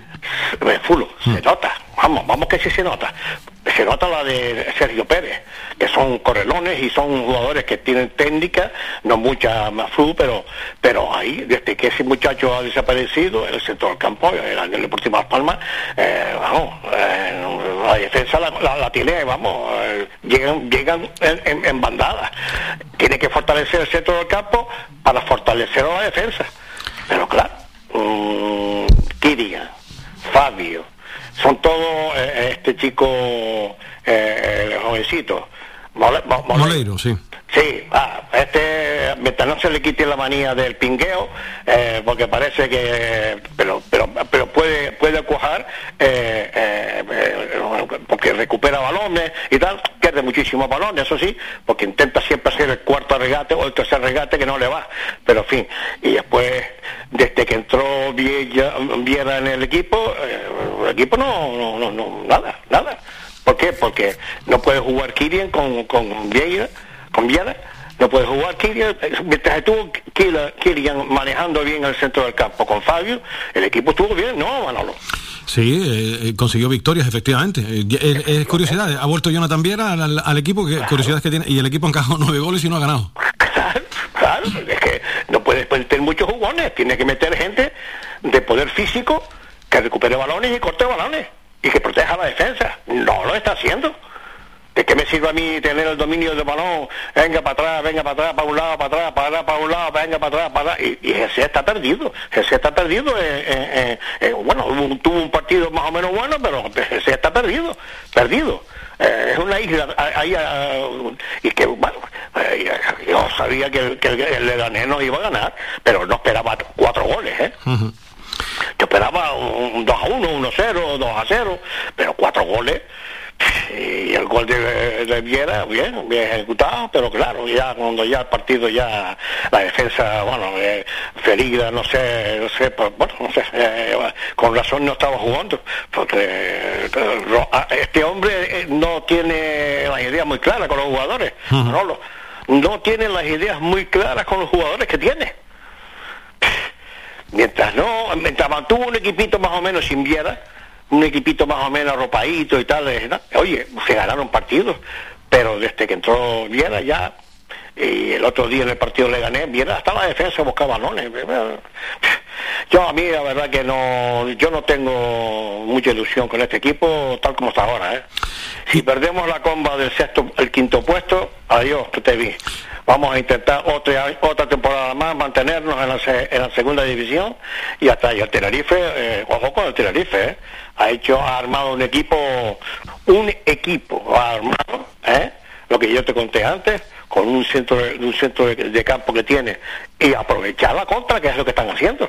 Eh, Fulo, se nota, vamos, vamos que sí se nota. Se nota la de Sergio Pérez, que son correlones y son jugadores que tienen técnica, no mucha más flu, pero, pero ahí, desde que ese muchacho ha desaparecido, el centro del campo, el del Deportivo Las Palmas, eh, vamos, eh, la defensa la, tiene, vamos, eh, llegan, llegan en, en- en bandada. Tiene que fortalecer el centro del campo para fortalecer la defensa. Pero claro, mm, Kirian, Fabio, son todos este chico, eh, jovencito, Mole- Mo- Moleiro. Moleiro, sí. Sí, ah, este, mientras no se le quite la manía del pingueo, eh, porque parece que, pero, pero, pero puede, puede cuajar, eh, eh, porque recupera balones y tal, pierde muchísimos balones, eso sí, porque intenta siempre hacer el cuarto regate o el tercer regate que no le va, pero en fin, y después, desde que entró Viella, Viera en el equipo, eh, el equipo no, no, no, no, nada, nada. ¿Por qué? Porque no puede jugar Kirian con, con Vieira, con Viera, no puede jugar Kirian, eh, mientras estuvo Kirian manejando bien el centro del campo con Fabio, el equipo estuvo bien, ¿no, Manolo? Sí, eh, eh, consiguió victorias, efectivamente. Eh, es, es curiosidad, ha vuelto Jonathan Viera al, al- al equipo, que curiosidad que tiene, y el equipo ha encajado nueve goles y no ha ganado. Claro, es que no puedes meter muchos jugones, tiene que meter gente de poder físico que recupere balones y corte balones y que proteja la defensa. No lo está haciendo. ¿De qué me sirve a mí tener el dominio del balón? Venga para atrás, venga para atrás, para un lado, para atrás, para atrás, para un lado, venga para atrás, para atrás. Y, y está perdido. Jesús está perdido. eh, eh, eh, bueno, tuvo un partido más o menos bueno, pero Jesús está perdido. Perdido. Eh, es una isla ahí, ah, y que, bueno, eh, yo sabía que, el- el, el nos iba a ganar, pero no esperaba cuatro goles, ¿eh? Yo esperaba un 2 a 1, 1 a 0, 2 a 0, pero cuatro goles. Y el gol de, de Viera, bien, bien ejecutado, pero claro, ya cuando ya el partido ya, la defensa, bueno, eh, Ferigra, no sé, no sé, pues, bueno, no sé, eh, con razón no estaba jugando, porque eh, ah, este hombre eh, no tiene las ideas muy claras con los jugadores, Manolo. no tiene las ideas muy claras con los jugadores que tiene. Mientras no, mientras mantuvo un equipito más o menos sin Viera, un equipito más o menos arropadito y tal, eh, oye, se ganaron partidos, pero desde que entró Viera ya, y el otro día en el partido le gané, Viera hasta la defensa buscaba balones. Yo a mí la verdad que no, yo no tengo mucha ilusión con este equipo tal como está ahora, ¿eh? Si perdemos la comba del sexto, el quinto puesto, adiós, que te vi. Vamos a intentar otra otra temporada más mantenernos en la, en la segunda división y hasta ahí el Tenerife, eh, ojo con el Tenerife, ¿eh? ha hecho, ha armado un equipo, un equipo ha armado, ¿eh? lo que yo te conté antes, con un centro un centro de campo que tiene y aprovechar la contra, que es lo que están haciendo.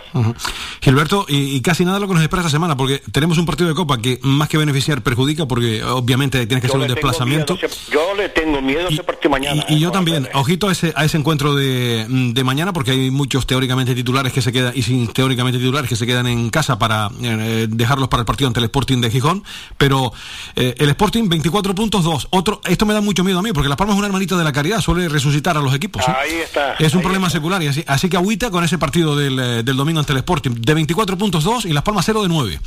Gilberto, y, y casi nada lo que nos espera esta semana, porque tenemos un partido de Copa que más que beneficiar perjudica, porque obviamente tienes que hacer un desplazamiento. miedo yo le tengo miedo a ese partido mañana. Y yo también, ojito a ese, a ese encuentro de, de mañana, porque hay muchos teóricamente titulares que se quedan, y sin teóricamente titulares que se quedan en casa para eh, dejarlos para el partido ante el Sporting de Gijón. Pero eh, el Sporting, 24 puntos, 2. Otro, esto me da mucho miedo a mí, porque Las Palmas es una hermanita de la caridad, suele resucitar a los equipos. ¿eh? Ahí está. Es un ahí problema secular, y así, así que agüita con ese partido del, eh, del domingo ante el Sporting. De 24 puntos, 2 y Las Palmas 0 de 9.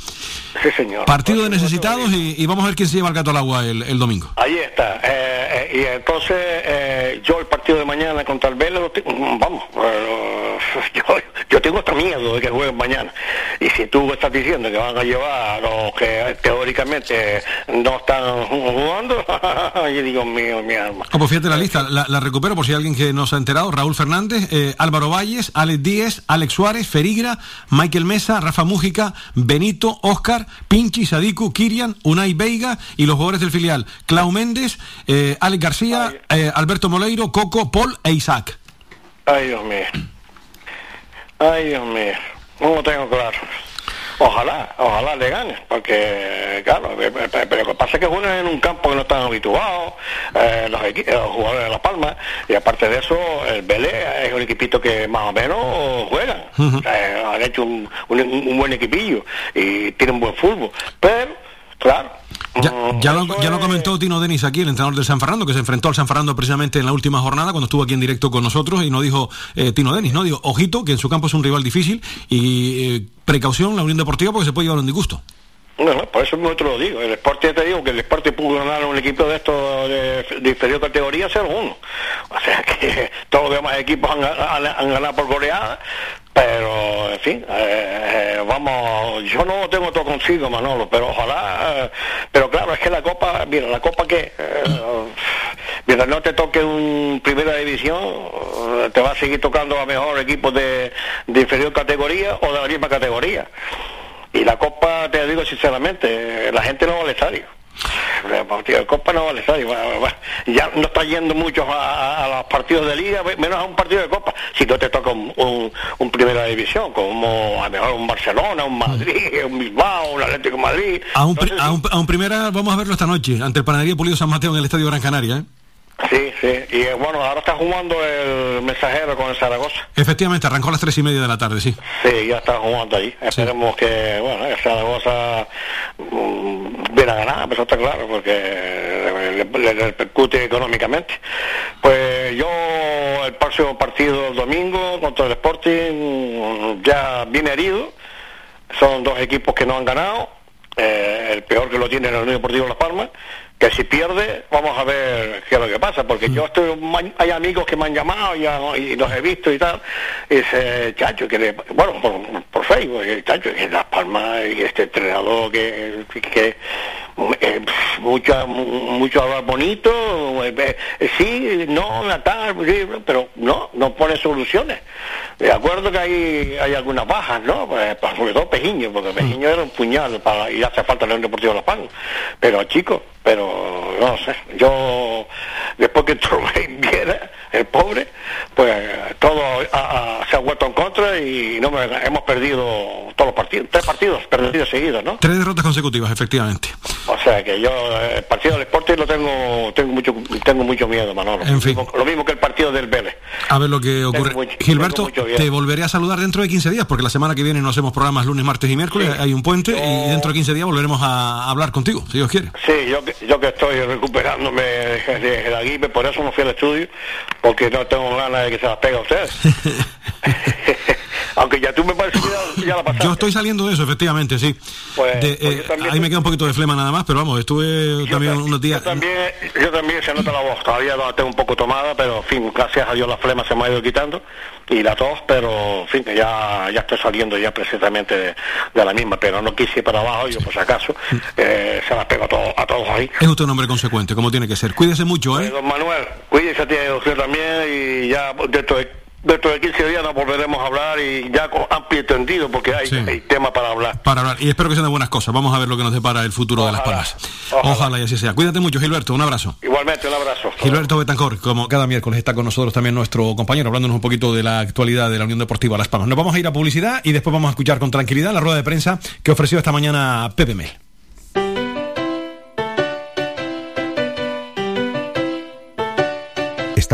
Sí, señor. Partido de necesitados y, y vamos a ver quién se lleva el gato al agua el, el domingo. Ahí está. Eh, eh, y entonces, eh, yo el partido de mañana contra el Vélez, mm, vamos, eh, yo, yo tengo hasta miedo de que jueguen mañana. Y si tú estás diciendo que van a llevar a los que teóricamente no están jugando, *laughs* yo digo, mío, mi alma. Ah, pues fíjate la lista, la, la recupero por si hay alguien que no se ha enterado. Raúl Fernández, eh, Álvaro Valles, Alex Díez, Alex Suárez, Ferigra, Michael Mesa, Rafa Mújica, Benito, Oscar, Pinchi, Sadiku, Kirian, Unai Veiga y los jugadores del filial, Clau Méndez, eh, Alex García, eh, Alberto Moleiro, Coco, Paul e Isaac. Ay, Dios mío. Ay, Dios mío. No lo tengo claro. Ojalá, ojalá le gane, porque, claro, eh, eh, pero lo que pasa es que juegan en un campo que no están habituados, eh, los, jugadores de La Palma, y aparte de eso, el Belé es un equipito que más o menos juegan. han hecho un, un, buen equipillo y tienen buen fútbol. Pero, claro, ya, ya, lo, ya, lo, comentó Tino Denis aquí, el entrenador del San Fernando, que se enfrentó al San Fernando precisamente en la última jornada, cuando estuvo aquí en directo con nosotros, y no dijo eh, Tino Denis, no dijo, ojito, que en su campo es un rival difícil, y eh, precaución la Unión Deportiva porque se puede llevar un disgusto. No, no, por eso no te lo digo. El Sporting te digo que el Sporting pudo ganar un equipo de estos de, inferior categoría 0-1. O sea *laughs* que todos los demás equipos han, han ganado por goleada, pero en fin eh, eh, vamos yo no tengo todo consigo Manolo pero ojalá eh, pero claro es que la copa mira la copa que mientras no te toque un primera división te va a seguir tocando a mejor equipos de, de inferior categoría o de la misma categoría. Y la copa te digo sinceramente la gente no va al estadio el partido de Copa no vale Ya no está yendo mucho a, los partidos de Liga, menos a un partido de Copa. Si no te toca un, un, Primera División, como a lo mejor un Barcelona, un Madrid, un Bilbao, un Atlético Madrid. A un, a un, a un Primera vamos a verlo esta noche, ante el Panadería Pulido San Mateo en el Estadio Gran Canaria. ¿eh? Sí, sí, y eh, bueno, ahora está jugando el mensajero con el Zaragoza. Efectivamente, arrancó a las tres y media de la tarde, sí. Sí, ya está jugando allí. Esperemos que, bueno, el Zaragoza mm, viene a ganar, eso está claro, porque le, repercute económicamente. Pues yo, el próximo partido el domingo contra el Sporting, ya viene herido. Son dos equipos que no han ganado. Eh, el peor que lo tiene el Unión Deportivo Las Palmas que si pierde, vamos a ver qué es lo que pasa, porque yo estoy, hay amigos que me han llamado y, los he visto y tal, y dice, chacho, que bueno, por, por Facebook, chacho, que Las Palmas y este entrenador que, que eh, mucho, mucho hablar bonito, eh, eh, sí, no, tal, pero no, no pone soluciones. De acuerdo que hay, hay algunas bajas, ¿no? Pues, pues sobre todo Pejiño, porque Pejiño era un puñal para, y hace falta el Deportivo de Las Palmas. Pero chicos, pero no sé, yo después que *laughs* Trubén viera, el pobre, pues todo se ha vuelto en contra y no hemos perdido todos los partidos, tres partidos perdidos seguidos, ¿no? Tres derrotas consecutivas, efectivamente. O sea que yo el partido del Sporting lo tengo tengo mucho tengo mucho miedo, Manolo. En fin. Lo mismo que el partido del Vélez. A ver lo que ocurre. Gilberto, te volveré a saludar dentro de 15 días porque la semana que viene no hacemos programas lunes, martes y miércoles, hay un puente y dentro de 15 días volveremos a hablar contigo, si Dios quiere. Sí, yo, yo que estoy recuperándome de, la gripe, por eso no fui al estudio, porque no tengo ganas de que se las pegue a ustedes. *laughs* Aunque ya tú me parece que ya, la *laughs* pasaste. Yo estoy saliendo de eso, efectivamente, sí. Pues, pues eh, ahí me queda un poquito de flema nada más, pero vamos, estuve también unos días. Yo también, yo también se nota la voz, todavía la tengo un poco tomada, pero en fin, gracias a Dios la flema se me ha ido quitando y la tos, pero en fin, ya, ya estoy saliendo ya precisamente de, la misma, pero no quise ir para abajo, yo por si acaso, eh, se las pego a, todos a todos ahí. Es usted un hombre consecuente, como tiene que ser. Cuídese mucho, ¿eh? don Manuel, cuídese a ti usted también y ya de Dentro de 15 días nos volveremos a hablar y ya con amplio entendido porque hay, tema para hablar. Para hablar. Y espero que sean de buenas cosas. Vamos a ver lo que nos depara el futuro de las palmas. Ojalá. y así sea. Cuídate mucho, Gilberto. Un abrazo. Igualmente, un abrazo. Gilberto Betancor, como cada miércoles está con nosotros también nuestro compañero, hablándonos un poquito de la actualidad de la Unión Deportiva Las Palmas. Nos vamos a ir a publicidad y después vamos a escuchar con tranquilidad la rueda de prensa que ofreció esta mañana Pepe Mel.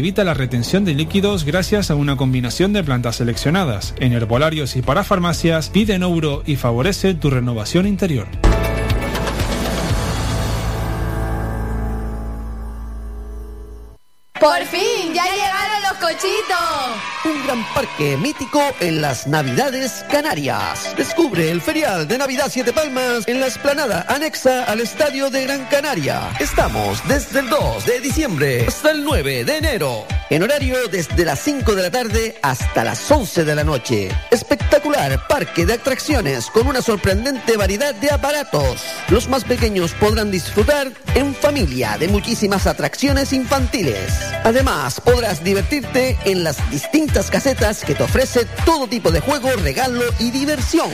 evita la retención de líquidos gracias a una combinación de plantas seleccionadas. En herbolarios y para farmacias, pide Nouro y favorece tu renovación interior. Por fin, cochitos. Un gran parque mítico en las Navidades Canarias. Descubre el ferial de Navidad Siete Palmas en la esplanada anexa al Estadio de Gran Canaria. Estamos desde el 2 de diciembre hasta el 9 de enero. En horario desde las 5 de la tarde hasta las 11 de la noche. Espectacular parque de atracciones con una sorprendente variedad de aparatos. Los más pequeños podrán disfrutar en familia de muchísimas atracciones infantiles. Además, podrás divertirte en las distintas casetas que te ofrece todo tipo de juego, regalo y diversión.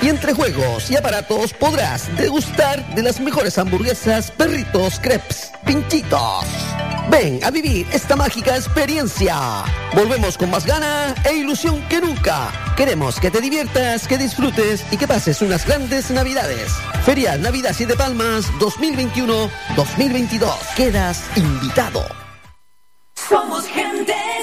Y entre juegos y aparatos podrás degustar de las mejores hamburguesas, perritos, crepes, pinchitos. Ven a vivir esta mágica experiencia. Volvemos con más gana e ilusión que nunca. Queremos que te diviertas, que disfrutes y que pases unas grandes navidades. Ferial Navidad Siete Palmas 2021-2022. Quedas invitado. Somos gente,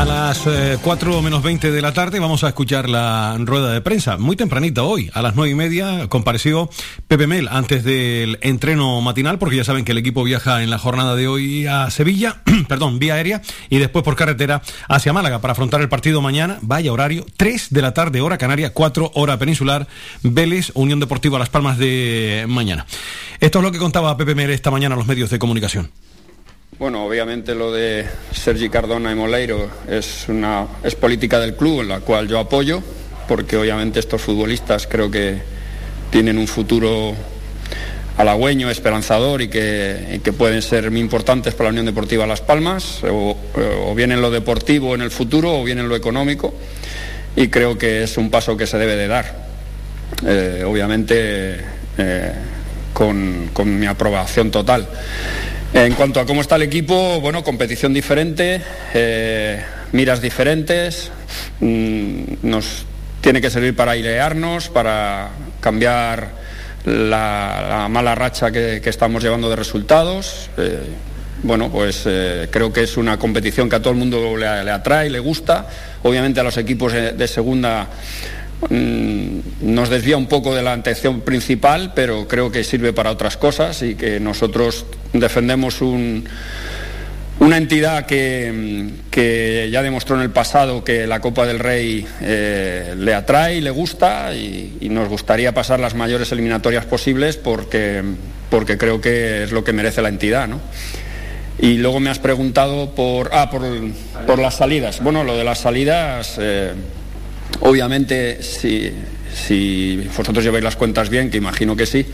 A las eh, 4 menos 20 de la tarde vamos a escuchar la rueda de prensa. Muy tempranita hoy, a las 9 y media, compareció Pepe Mel antes del entreno matinal, porque ya saben que el equipo viaja en la jornada de hoy a Sevilla, *clears throat* perdón, vía aérea, y después por carretera hacia Málaga para afrontar el partido mañana. Vaya horario, 3 de la tarde, hora canaria, 4 hora peninsular, Vélez, Unión Deportiva Las Palmas de mañana. Esto es lo que contaba Pepe Mel esta mañana a los medios de comunicación. Bueno, obviamente lo de Sergi Cardona y Moleiro es una es política del club en la cual yo apoyo, porque obviamente estos futbolistas creo que tienen un futuro halagüeño, esperanzador y que, que pueden ser muy importantes para la Unión Deportiva Las Palmas, o, o bien en lo deportivo en el futuro o bien en lo económico, y creo que es un paso que se debe de dar. Eh, obviamente eh, con, con mi aprobación total. En cuanto a cómo está el equipo, bueno, competición diferente, eh, miras diferentes, mm, nos tiene que servir para airearnos, para cambiar la, la mala racha que, estamos llevando de resultados. Eh, bueno, pues eh, creo que es una competición que a todo el mundo le, le atrae, le gusta. Obviamente a los equipos de segunda nos desvía un poco de la atención principal, pero creo que sirve para otras cosas y que nosotros defendemos un, una entidad que, que, ya demostró en el pasado que la Copa del Rey eh, le atrae y le gusta y, y, nos gustaría pasar las mayores eliminatorias posibles porque, porque creo que es lo que merece la entidad. ¿no? Y luego me has preguntado por, ah, por, por las salidas. Bueno, lo de las salidas... Eh, Obviamente, si, vosotros lleváis las cuentas bien, que imagino que sí,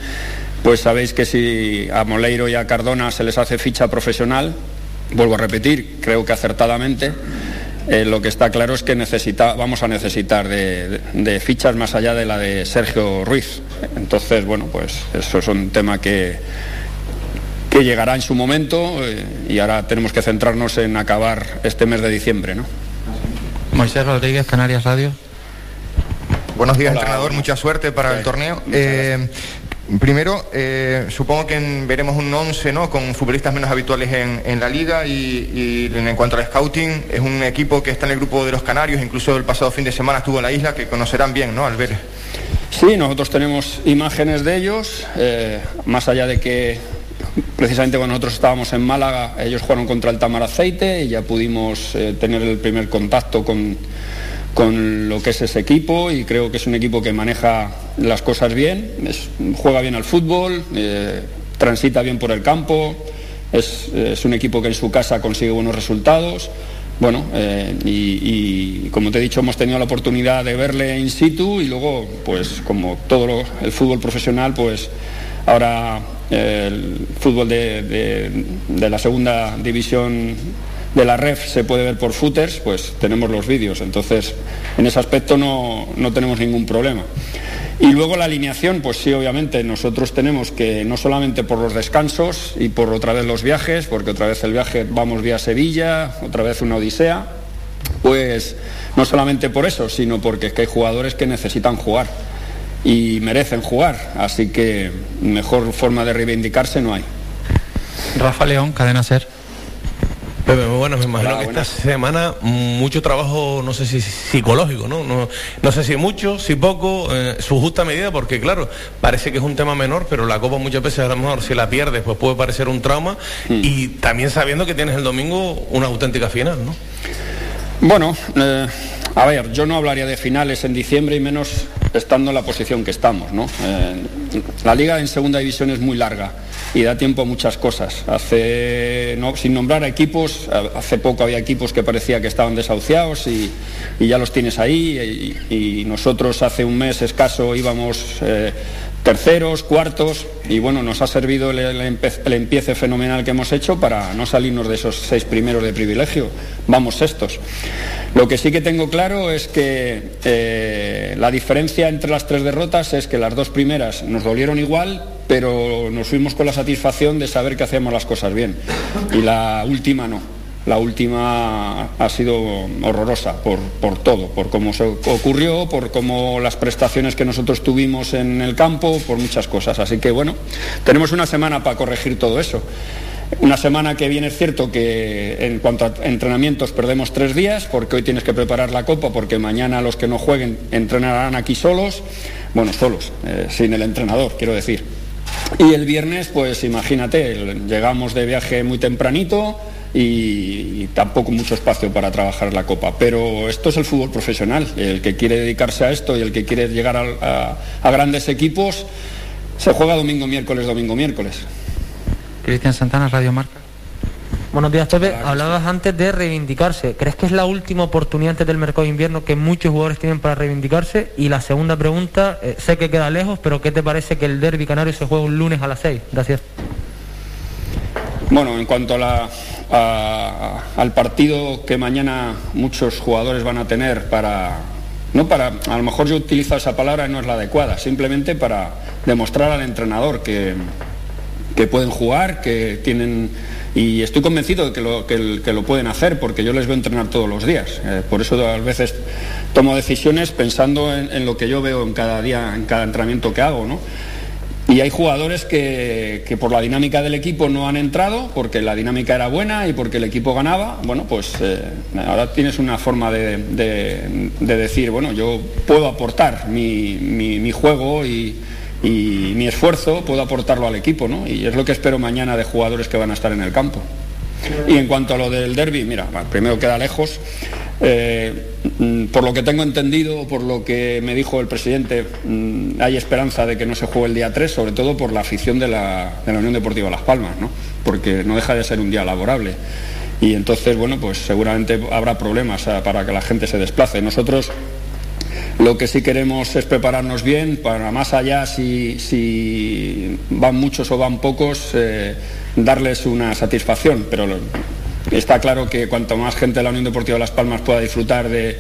pues sabéis que si a Moleiro y a Cardona se les hace ficha profesional, vuelvo a repetir, creo que acertadamente, eh, lo que está claro es que necesita, vamos a necesitar de, fichas más allá de la de Sergio Ruiz. Entonces, bueno, pues eso es un tema que, que llegará en su momento eh, y ahora tenemos que centrarnos en acabar este mes de diciembre. ¿no? Moisés Rodríguez, Canarias Radio. Buenos días, entrenador. Mucha suerte para el torneo. Eh, primero, eh, supongo que veremos un 11 ¿no? con futbolistas menos habituales en, la liga y, en cuanto al scouting, es un equipo que está en el grupo de los Canarios, incluso el pasado fin de semana estuvo en la isla, que conocerán bien ¿no? al ver. Sí, nosotros tenemos imágenes de ellos, más allá de que Precisamente cuando nosotros estábamos en Málaga, ellos jugaron contra el Tamar Aceite y ya pudimos eh, tener el primer contacto con, lo que es ese equipo y creo que es un equipo que maneja las cosas bien, juega bien al fútbol, eh, transita bien por el campo, es, un equipo que en su casa consigue buenos resultados. Bueno, eh, y, como te he dicho, hemos tenido la oportunidad de verle in situ y luego, pues como todo el fútbol profesional, pues ahora el fútbol de, la segunda división de la REF se puede ver por footers, pues tenemos los vídeos. Entonces, en ese aspecto no, tenemos ningún problema. Y luego la alineación, pues sí, obviamente, nosotros tenemos que, no solamente por los descansos y por otra vez los viajes, porque otra vez el viaje vamos vía Sevilla, otra vez una odisea, pues no solamente por eso, sino porque es que hay jugadores que necesitan jugar y merecen jugar. Así que mejor forma de reivindicarse no hay. Rafa León, Cadena Ser. Pepe, muy bueno, me imagino que esta semana mucho trabajo, no sé si psicológico, ¿no? No, sé si mucho, si poco, eh, su justa medida, porque claro, parece que es un tema menor, pero la Copa muchas veces a lo mejor si la pierdes, pues puede parecer un trauma, mm. y también sabiendo que tienes el domingo una auténtica final, ¿no? Bueno, eh, a ver, yo no hablaría de finales en diciembre y menos estando en la posición que estamos. ¿no? Eh, la liga en segunda división es muy larga y da tiempo a muchas cosas. Hace, sin nombrar a equipos, hace poco había equipos que parecía que estaban desahuciados y, ya los tienes ahí y, nosotros hace un mes escaso íbamos... Eh, terceros, cuartos, y bueno, nos ha servido el, el, empiece fenomenal que hemos hecho para no salirnos de esos seis primeros de privilegio. Vamos sextos. Lo que sí que tengo claro es que eh, la diferencia entre las tres derrotas es que las dos primeras nos dolieron igual, pero nos fuimos con la satisfacción de saber que hacíamos las cosas bien. Y la última no. La última ha sido horrorosa por, por, todo, por cómo se ocurrió, por cómo las prestaciones que nosotros tuvimos en el campo, por muchas cosas. Así que bueno, tenemos una semana para corregir todo eso. Una semana que viene es cierto que en cuanto a entrenamientos perdemos tres días, porque hoy tienes que preparar la copa, porque mañana los que no jueguen entrenarán aquí solos, bueno, solos, eh, sin el entrenador, quiero decir. Y el viernes, pues imagínate, llegamos de viaje muy tempranito, y, tampoco mucho espacio para trabajar la copa. Pero esto es el fútbol profesional. El que quiere dedicarse a esto y el que quiere llegar a, grandes equipos se juega domingo, miércoles, domingo, miércoles. Cristian Santana, Radio Marca. Buenos días, Pepe. Hablabas antes de reivindicarse. ¿Crees que es la última oportunidad antes del mercado de invierno que muchos jugadores tienen para reivindicarse? Y la segunda pregunta, eh, sé que queda lejos, pero ¿qué te parece que el derby canario se juega un lunes a las 6? Gracias. Bueno, en cuanto a la, al partido que mañana muchos jugadores van a tener para, no para, a lo mejor yo utilizo esa palabra y no es la adecuada, simplemente para demostrar al entrenador que, que pueden jugar, que tienen y estoy convencido de que lo, que, lo pueden hacer porque yo les veo entrenar todos los días. Eh, por eso a veces tomo decisiones pensando en, en, lo que yo veo en cada día, en cada entrenamiento que hago, ¿no? Y hay jugadores que, por la dinámica del equipo no han entrado, porque la dinámica era buena y porque el equipo ganaba. Bueno, pues eh, ahora tienes una forma de, decir, bueno, yo puedo aportar mi, juego y, mi esfuerzo, puedo aportarlo al equipo, ¿no? Y es lo que espero mañana de jugadores que van a estar en el campo. Y en cuanto a lo del derby, mira, primero queda lejos. Eh, mm, por lo que tengo entendido, por lo que me dijo el presidente, mm, hay esperanza de que no se juegue el día 3, sobre todo por la afición de la, Unión Deportiva Las Palmas, ¿no? porque no deja de ser un día laborable. Y entonces, bueno, pues seguramente habrá problemas eh, para que la gente se desplace. Nosotros lo que sí queremos es prepararnos bien para más allá si, van muchos o van pocos, eh, darles una satisfacción, pero Está claro que cuanto más gente de la Unión Deportiva de Las Palmas pueda disfrutar de,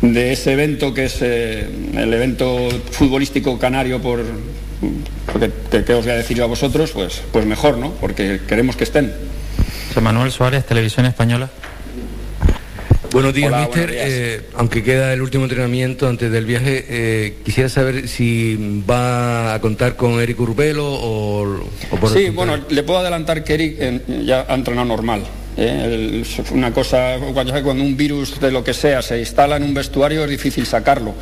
ese evento, que es eh, el evento futbolístico canario por, porque ¿qué, qué os voy a decir yo a vosotros? Pues, pues mejor, ¿no? Porque queremos que estén. Manuel Suárez, Televisión Española. Buenos días, Hola, mister. buenos días. Eh, aunque queda el último entrenamiento antes del viaje, eh, quisiera saber si va a contar con Eric Urbelo o, o por Sí, bueno, le puedo adelantar que Eric eh, ya ha entrenado normal. ¿eh? El- una cosa, cuando, un virus de lo que sea se instala en un vestuario es difícil sacarlo.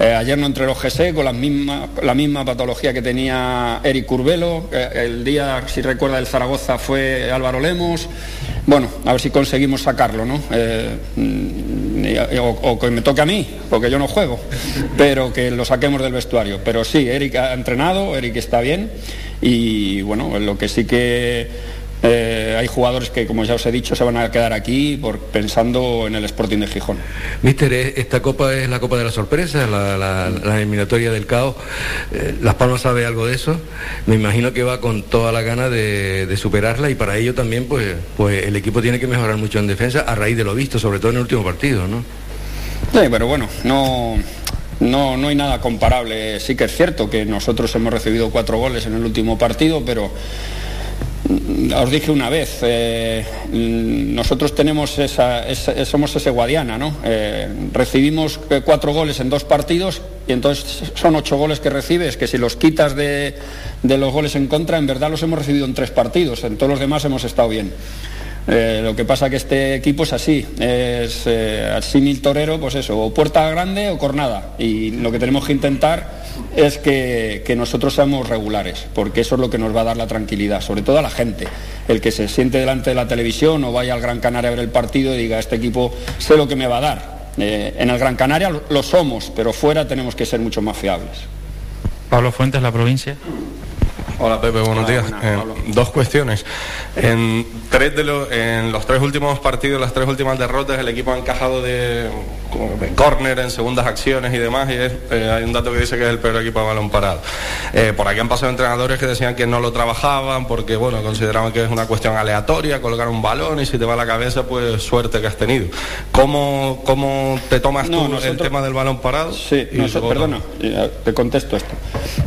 Eh, ayer no entrenó GC con la misma, la misma patología que tenía Eric Curbelo. Eh, el día, si recuerda, del Zaragoza fue Álvaro Lemos. Bueno, a ver si conseguimos sacarlo, ¿no? Eh, mm, o, o que me toque a mí, porque yo no juego, *laughs* pero que lo saquemos del vestuario. Pero sí, Eric ha entrenado, Eric está bien y bueno, lo que sí que eh, hay jugadores que, como ya os he dicho, se van a quedar aquí por, pensando en el Sporting de Gijón. Mister, eh, esta copa es la copa de la sorpresa, la, la- la eliminatoria del caos. Eh, Las Palmas sabe algo de eso. Me imagino que va con toda la gana de, de superarla y para ello también, pues, pues el equipo tiene que mejorar mucho en defensa a raíz de lo visto, sobre todo en el último partido, ¿no? Sí, pero bueno, no, no, no hay nada comparable. Sí que es cierto que nosotros hemos recibido cuatro goles en el último partido, pero os dije una vez, eh, mm, nosotros esa- somos ese Guadiana, ¿no? Eh, recibimos eh, cuatro goles en dos partidos y entonces son ocho goles que recibes, que si los quitas de los goles en contra, en verdad los hemos recibido en tres partidos, en todos los demás hemos estado bien. Eh, lo que pasa que este equipo es así, es eh, al símil torero, pues eso, o puerta grande o cornada. Y lo que tenemos que intentar es que, que nosotros seamos regulares, porque eso es lo que nos va a dar la tranquilidad, sobre todo a la gente. El que se siente delante de la televisión o vaya al Gran Canaria a ver el partido y diga, este equipo sé lo que me va a dar. Eh, en el Gran Canaria lo, lo somos, pero fuera tenemos que ser mucho más fiables. Pablo Fuentes, La Provincia. Hola Pepe, buenos Hola, días. buenas, Eh, dos cuestiones. En, tres de los, en los tres últimos partidos, las tres últimas derrotas, el equipo ha encajado de, de córner en segundas acciones y demás, y es, eh, hay un dato que dice que es el peor equipo de balón parado. Eh, por aquí han pasado entrenadores que decían que no lo trabajaban porque bueno, consideraban que es una cuestión aleatoria, colocar un balón y si te va a la cabeza, pues suerte que has tenido. ¿Cómo, cómo te tomas No, tú el nosotros- tema del balón parado? Sí, Y noso- luego- perdona, eh, te contesto esto.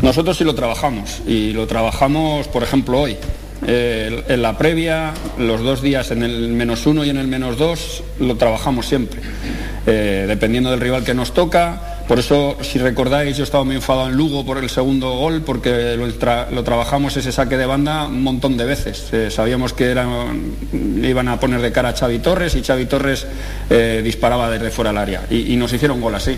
Nosotros sí lo trabajamos y lo trabajamos, por ejemplo, hoy. Eh, en la previa, los dos días en el menos uno y en el menos dos, lo trabajamos siempre. Eh, dependiendo del rival que nos toca. Por eso, si recordáis, yo estaba muy enfadado en Lugo por el segundo gol, porque lo, tra- lo trabajamos ese saque de banda un montón de veces. Eh, sabíamos que iban a poner de cara a Xavi Torres y Xavi Torres eh, disparaba desde fuera del área. Y, nos hicieron gol así.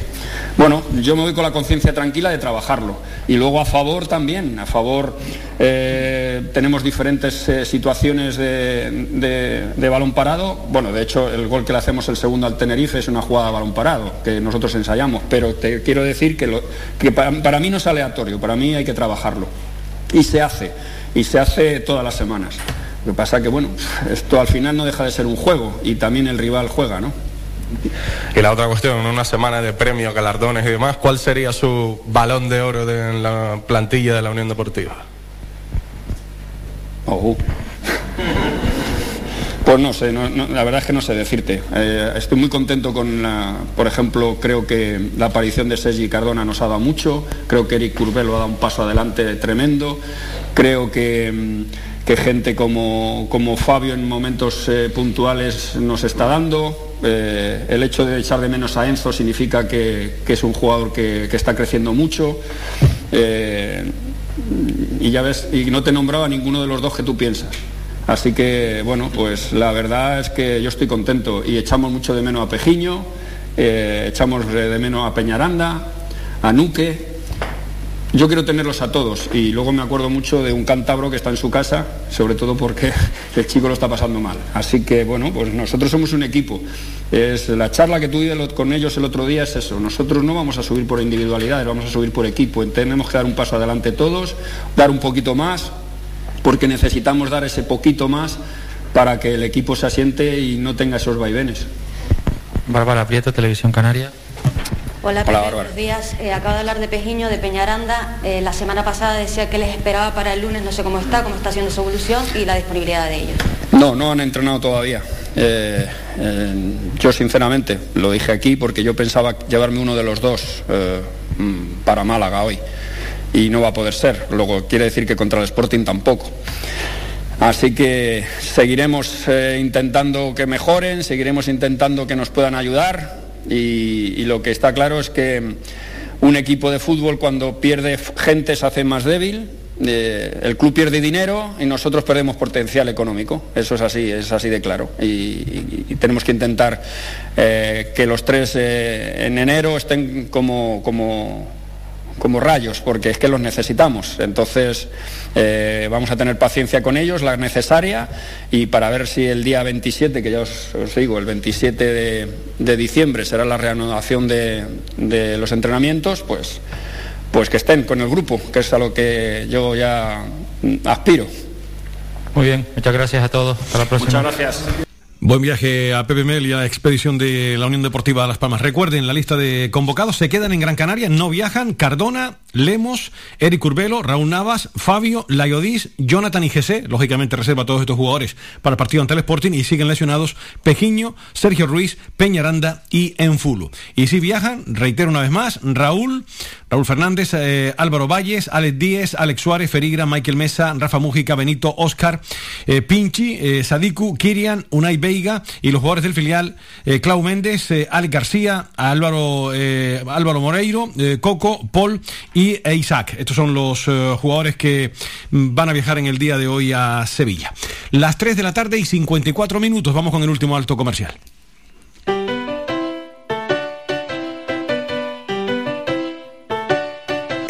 Bueno, yo me voy con la conciencia tranquila de trabajarlo. Y luego a favor también, a favor eh, tenemos diferentes situaciones de, de- de balón parado. Bueno, de hecho, el gol que le hacemos el segundo al Tenerife es una jugada de balón parado, que nosotros ensayamos. Pero te quiero decir que, lo- que para, para mí no es aleatorio, para mí hay que trabajarlo. Y se hace, y se hace todas las semanas. Lo que pasa que, bueno, esto al final no deja de ser un juego y también el rival juega, ¿no? Y la otra cuestión, en una semana de premios, galardones y demás, ¿cuál sería su balón de oro de en la plantilla de la Unión Deportiva? Oh. Pues no sé, la verdad es que no sé decirte. Eh, estoy muy contento con, la, por ejemplo, creo que la aparición de Sergi Cardona nos ha dado mucho, creo que Eric Curbelo ha dado un paso adelante tremendo, creo que, mm, que gente como, como Fabio en momentos eh, puntuales nos está dando. Eh, el hecho de echar de menos a Enzo significa que, que es un jugador que, que está creciendo mucho. Y ya ves, y no te nombraba ninguno de los dos que tú piensas. Así que, bueno, pues la verdad es que yo estoy contento y echamos mucho de menos a Pejiño, eh, echamos de menos a Peñaranda, a Nuque. Yo quiero tenerlos a todos y luego me acuerdo mucho de un cántabro que está en su casa, sobre todo porque *laughs* el chico lo está pasando mal. Así que, bueno, pues nosotros somos un equipo. Es la charla que tuve con ellos el otro día es eso. Nosotros no vamos a subir por individualidades, vamos a subir por equipo. Tenemos que dar un paso adelante todos, dar un poquito más, porque necesitamos dar ese poquito más para que el equipo se asiente y no tenga esos vaivenes. Bárbara Prieto, Televisión Canaria. Hola, Hola, Pepe, buenos días. Eh, acabo de hablar de Pejiño, de Peñaranda. Eh, la semana pasada decía que les esperaba para el lunes, no sé cómo está, cómo está haciendo su evolución y la disponibilidad de ellos. No, no han entrenado todavía. Eh, eh, yo sinceramente lo dije aquí porque yo pensaba llevarme uno de los dos eh, mm, para Málaga hoy. Y no va a poder ser. Luego quiere decir que contra el Sporting tampoco. Así que seguiremos eh, intentando que mejoren, seguiremos intentando que nos puedan ayudar y, lo que está claro es que un equipo de fútbol cuando pierde gente se hace más débil, eh, el club pierde dinero y nosotros perdemos potencial económico. Eso es así, es así de claro. Y, tenemos que intentar eh, que los tres en enero estén como, como como rayos, porque es que los necesitamos. Entonces, eh, vamos a tener paciencia con ellos, la necesaria, y para ver si el día 27, que ya os, digo, el 27 de, diciembre será la reanudación de, de, los entrenamientos, pues, pues que estén con el grupo, que es a lo que yo ya aspiro. Muy bien, muchas gracias a todos. Hasta la próxima. Muchas gracias. Buen viaje a Pepe Mel y a la expedición de la Unión Deportiva Las Palmas. Recuerden, la lista de convocados se quedan en Gran Canaria, no viajan Cardona, Lemos, Eric Urbelo, Raúl Navas, Fabio, Layodis, Jonathan y Jesse, lógicamente reserva a todos estos jugadores para el partido ante el Sporting y siguen lesionados Pejiño, Sergio Ruiz, Peñaranda y Enfulu. Y si viajan, reitero una vez más, Raúl, Raúl Fernández, eh, Álvaro Valles, Alex Díez, Alex Suárez, Ferigra, Michael Mesa, Rafa Mújica, Benito, Oscar, eh, Pinchi, eh, Sadiku, Kirian, Unai Veiga y los jugadores del filial, Clau Méndez, Alex García, Álvaro, Álvaro Moreiro, Coco, Paul y Isaac. Estos son los jugadores que mm, van a viajar en el día de hoy a Sevilla. Las 3 de la tarde y 54 minutos. Vamos con el último alto comercial.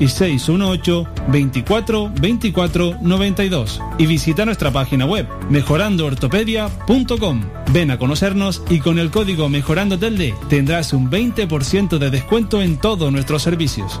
y 618 24 24 92 y visita nuestra página web mejorandoortopedia.com. Ven a conocernos y con el código Mejorando Telde tendrás un 20% de descuento en todos nuestros servicios.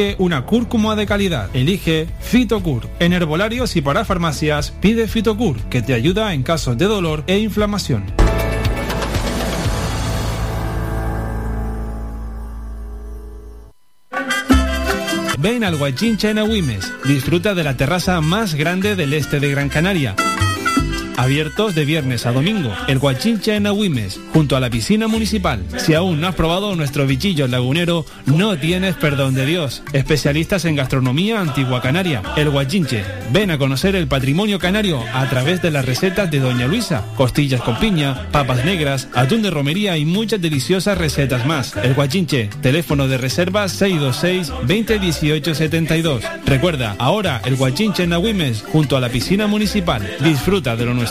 una cúrcuma de calidad. Elige Fitocur. En herbolarios y para farmacias, pide Fitocur, que te ayuda en casos de dolor e inflamación. Ven al Guachincha en Agüimes. Disfruta de la terraza más grande del este de Gran Canaria abiertos de viernes a domingo. El Guachincha en Agüimes, junto a la piscina municipal. Si aún no has probado nuestro bichillo lagunero, no tienes perdón de Dios. Especialistas en gastronomía antigua canaria. El Guachinche. Ven a conocer el patrimonio canario a través de las recetas de Doña Luisa. Costillas con piña, papas negras, atún de romería y muchas deliciosas recetas más. El Guachinche. Teléfono de reserva 626 2018 72. Recuerda, ahora el Guachinche en Agüimes, junto a la piscina municipal. Disfruta de lo nuestro.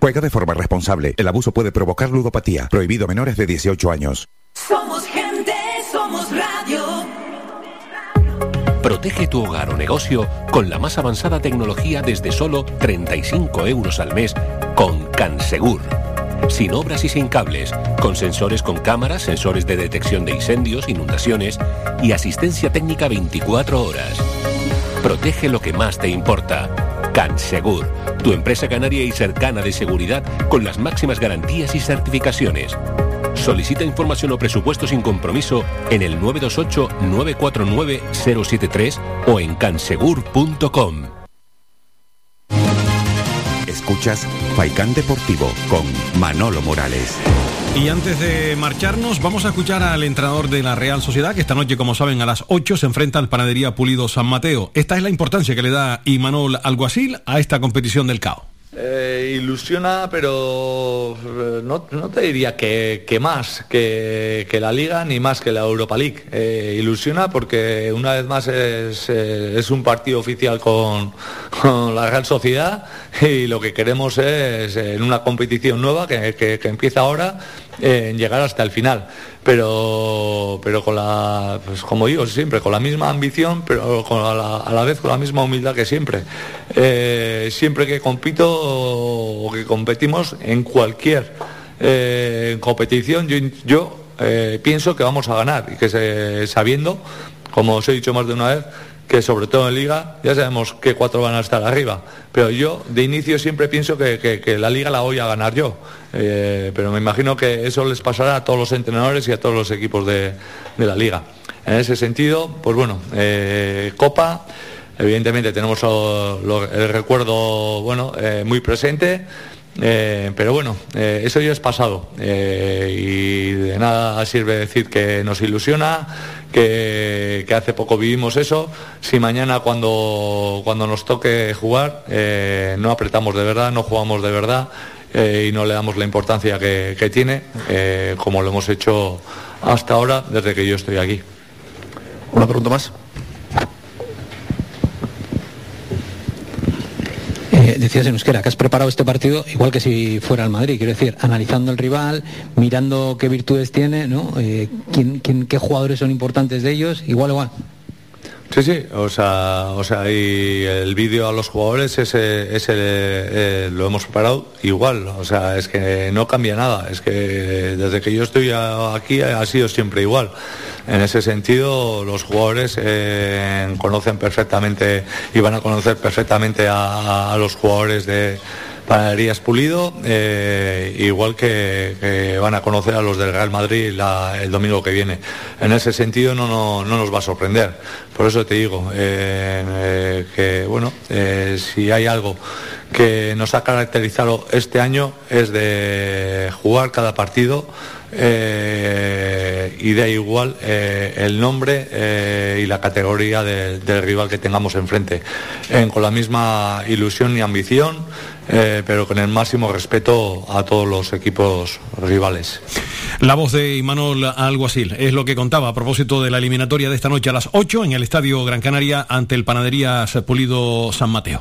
Juega de forma responsable. El abuso puede provocar ludopatía. Prohibido a menores de 18 años. Somos gente, somos radio. Protege tu hogar o negocio con la más avanzada tecnología desde solo 35 euros al mes con Cansegur. Sin obras y sin cables, con sensores con cámaras, sensores de detección de incendios, inundaciones y asistencia técnica 24 horas. Protege lo que más te importa Cansegur, tu empresa canaria y cercana de seguridad con las máximas garantías y certificaciones. Solicita información o presupuesto sin compromiso en el 928-949-073 o en cansegur.com. Escuchas Faikán Deportivo con Manolo Morales. Y antes de marcharnos, vamos a escuchar al entrenador de la Real Sociedad, que esta noche, como saben, a las 8 se enfrenta al Panadería Pulido San Mateo. Esta es la importancia que le da Imanol Alguacil a esta competición del CAO. Eh, ilusiona, pero eh, no, te diría que, más que, la Liga ni más que la Europa League. Eh, ilusiona porque una vez más es, un partido oficial con, la Real Sociedad y lo que queremos es en una competición nueva que empieza ahora en llegar hasta el final. Pero, pero con la, pues como digo siempre, con la misma ambición, pero con la, a la vez con la misma humildad que siempre. Eh, siempre que compito o que competimos en cualquier eh, competición, yo, yo, eh, pienso que vamos a ganar y que se- sabiendo, como os he dicho más de una vez, que sobre todo en liga ya sabemos que cuatro van a estar arriba, pero yo de inicio siempre pienso que, que- la liga la voy a ganar yo, Eh, pero me imagino que eso les pasará a todos los entrenadores y a todos los equipos de, de la liga. En ese sentido, pues bueno, eh, Copa, evidentemente tenemos el recuerdo bueno, eh, muy presente. Pero bueno, eso ya es pasado y de nada sirve decir que nos ilusiona, que, hace poco vivimos eso. Si mañana cuando, cuando nos toque jugar eh, no apretamos de verdad, no jugamos de verdad eh, y no le damos la importancia que, que tiene, eh, como lo hemos hecho hasta ahora desde que yo estoy aquí. Una pregunta más. Eh, decías en euskera que has preparado este partido igual que si fuera el Madrid, quiero decir, analizando el rival, mirando qué virtudes tiene, ¿no? Eh, quién, quién- qué jugadores son importantes de ellos, igual, igual. Sí, sí, o sea, o sea, y el vídeo a los jugadores ese, ese eh, lo hemos preparado igual, o sea, es que no cambia nada, es que desde que yo estoy aquí ha sido siempre igual. En ese sentido, los jugadores eh, conocen perfectamente y van a conocer perfectamente a los jugadores de Panaderías Pulido, eh, igual que, van a conocer a los del Real Madrid la- el domingo que viene. En ese sentido no, no, no nos va a sorprender. Por eso te digo eh, eh, que, bueno, si hay algo que nos ha caracterizado este año es de jugar cada partido eh, y da igual eh, el nombre eh, y la categoría de- del rival que tengamos enfrente, con la misma ilusión y ambición, pero con el máximo respeto a todos los equipos rivales. La voz de Imanol Alguacil es lo que contaba a propósito de la eliminatoria de esta noche a las 8 en el Estadio Gran Canaria ante el Panaderías Pulido San Mateo.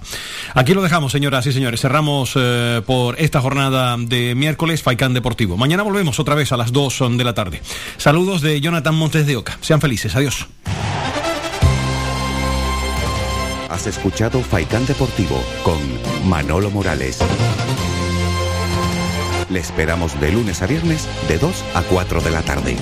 Aquí lo dejamos, señoras y señores. Cerramos eh, por esta jornada de miércoles Faicán Deportivo. Mañana volvemos otra vez a las 2 de la tarde. Saludos de Jonathan Montes de Oca. Sean felices. Adiós. Has escuchado Faikán Deportivo con Manolo Morales. Le esperamos de lunes a viernes de 2 a 4 de la tarde.